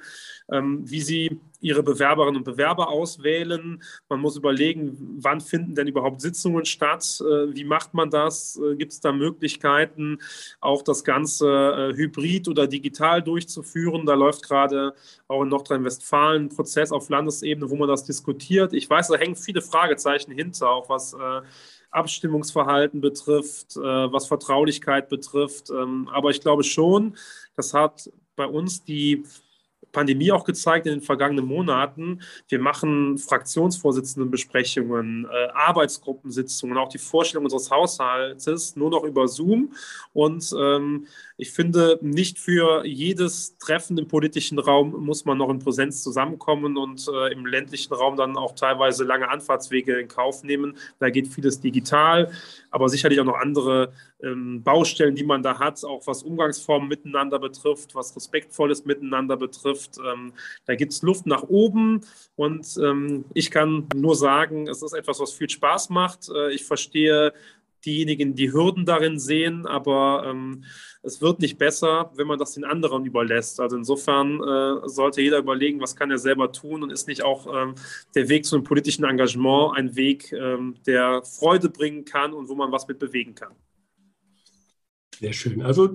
ähm, wie sie ihre Bewerberinnen und Bewerber auswählen. Man muss überlegen, wann finden denn überhaupt Sitzungen statt? Äh, wie macht man das? Äh, Gibt es da Möglichkeiten, auch das Ganze äh, hybrid oder digital durchzuführen? Da läuft gerade auch in Nordrhein-Westfalen ein Prozess auf Landesebene, wo man das diskutiert. Ich weiß, da hängen viele Fragezeichen hinter, auch was Abstimmungsverhalten betrifft, was Vertraulichkeit betrifft. Ähm, aber ich glaube schon, das hat bei uns die Pandemie auch gezeigt in den vergangenen Monaten. Wir machen Fraktionsvorsitzendenbesprechungen, äh, Arbeitsgruppensitzungen, auch die Vorstellung unseres Haushaltes nur noch über Zoom. Und ähm, ich finde, nicht für jedes Treffen im politischen Raum muss man noch in Präsenz zusammenkommen und äh, im ländlichen Raum dann auch teilweise lange Anfahrtswege in Kauf nehmen. Da geht vieles digital, aber sicherlich auch noch andere ähm, Baustellen, die man da hat, auch was Umgangsformen miteinander betrifft, was Respektvolles miteinander betrifft. Ähm, da gibt es Luft nach oben und ähm, ich kann nur sagen, es ist etwas, was viel Spaß macht. Äh, ich verstehe diejenigen die Hürden darin sehen, aber ähm, es wird nicht besser, wenn man das den anderen überlässt. Also insofern äh, sollte jeder überlegen, was kann er selber tun und ist nicht auch ähm, der Weg zu einem politischen Engagement ein Weg, ähm, der Freude bringen kann und wo man was mit bewegen kann. Sehr schön. Also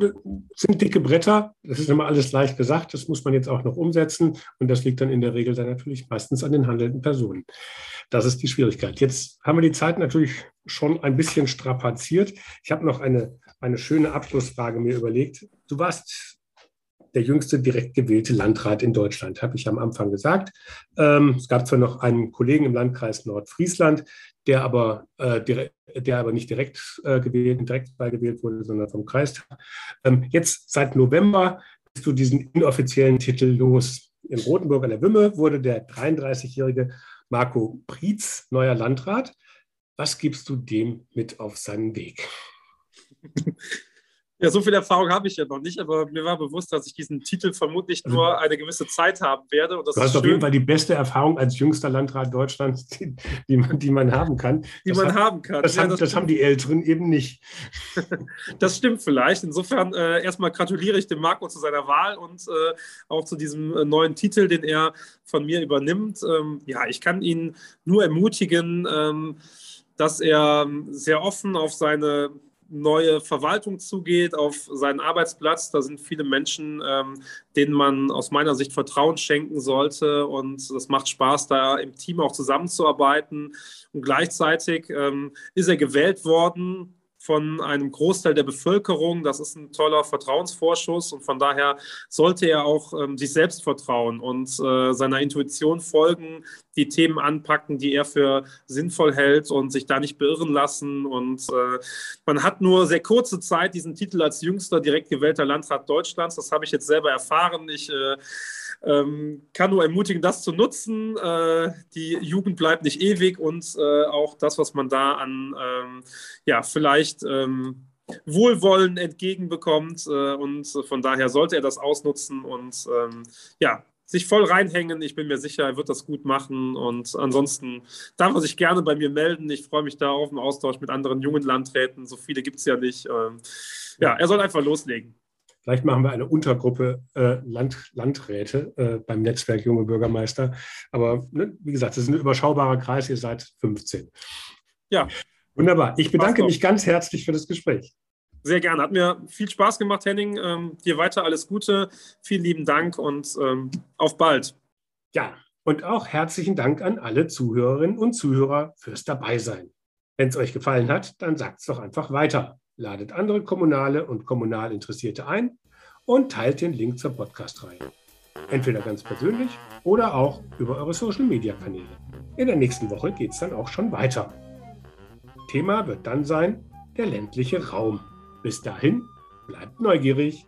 sind dicke Bretter. Das ist immer alles leicht gesagt. Das muss man jetzt auch noch umsetzen. Und das liegt dann in der Regel dann natürlich meistens an den handelnden Personen. Das ist die Schwierigkeit. Jetzt haben wir die Zeit natürlich schon ein bisschen strapaziert. Ich habe noch eine, eine schöne Abschlussfrage mir überlegt. Du warst der jüngste direkt gewählte Landrat in Deutschland, habe ich am Anfang gesagt. Ähm, es gab zwar noch einen Kollegen im Landkreis Nordfriesland, der aber, äh, direkt, der aber nicht direkt äh, gewählt, direkt gewählt wurde, sondern vom Kreistag. Ähm, jetzt seit November bist du diesen inoffiziellen Titel los. In Rothenburg an der Wümme wurde der 33-jährige Marco Prietz neuer Landrat. Was gibst du dem mit auf seinen Weg? Ja, so viel Erfahrung habe ich ja noch nicht, aber mir war bewusst, dass ich diesen Titel vermutlich also nur eine gewisse Zeit haben werde. du hast auf jeden Fall die beste Erfahrung als jüngster Landrat Deutschlands, die, die, man, die man haben kann. Die das man hat, haben kann. Das, ja, haben, das, das haben die Älteren eben nicht. das stimmt vielleicht. Insofern äh, erstmal gratuliere ich dem Marco zu seiner Wahl und äh, auch zu diesem äh, neuen Titel, den er von mir übernimmt. Ähm, ja, ich kann ihn nur ermutigen, ähm, dass er ähm, sehr offen auf seine neue Verwaltung zugeht, auf seinen Arbeitsplatz. Da sind viele Menschen, ähm, denen man aus meiner Sicht Vertrauen schenken sollte. Und es macht Spaß, da im Team auch zusammenzuarbeiten. Und gleichzeitig ähm, ist er gewählt worden von einem Großteil der Bevölkerung. Das ist ein toller Vertrauensvorschuss und von daher sollte er auch ähm, sich selbst vertrauen und äh, seiner Intuition folgen, die Themen anpacken, die er für sinnvoll hält und sich da nicht beirren lassen. Und äh, man hat nur sehr kurze Zeit diesen Titel als jüngster direkt gewählter Landrat Deutschlands. Das habe ich jetzt selber erfahren. Ich äh, ähm, kann nur ermutigen, das zu nutzen. Äh, die Jugend bleibt nicht ewig und äh, auch das, was man da an, ähm, ja, vielleicht ähm, Wohlwollen entgegenbekommt. Äh, und von daher sollte er das ausnutzen und ähm, ja, sich voll reinhängen. Ich bin mir sicher, er wird das gut machen. Und ansonsten darf er sich gerne bei mir melden. Ich freue mich da auf einen Austausch mit anderen jungen Landräten. So viele gibt es ja nicht. Ähm, ja, er soll einfach loslegen. Vielleicht machen wir eine Untergruppe äh, Land, Landräte äh, beim Netzwerk Junge Bürgermeister. Aber ne, wie gesagt, das ist ein überschaubarer Kreis. Ihr seid 15. Ja. Wunderbar. Ich bedanke mich ganz herzlich für das Gespräch. Sehr gerne. Hat mir viel Spaß gemacht, Henning. Ähm, dir weiter alles Gute. Vielen lieben Dank und ähm, auf bald. Ja, und auch herzlichen Dank an alle Zuhörerinnen und Zuhörer fürs Dabeisein. Wenn es euch gefallen hat, dann sagt es doch einfach weiter ladet andere Kommunale und kommunal Interessierte ein und teilt den Link zur Podcast-Reihe. Entweder ganz persönlich oder auch über eure Social-Media-Kanäle. In der nächsten Woche geht es dann auch schon weiter. Thema wird dann sein der ländliche Raum. Bis dahin, bleibt neugierig.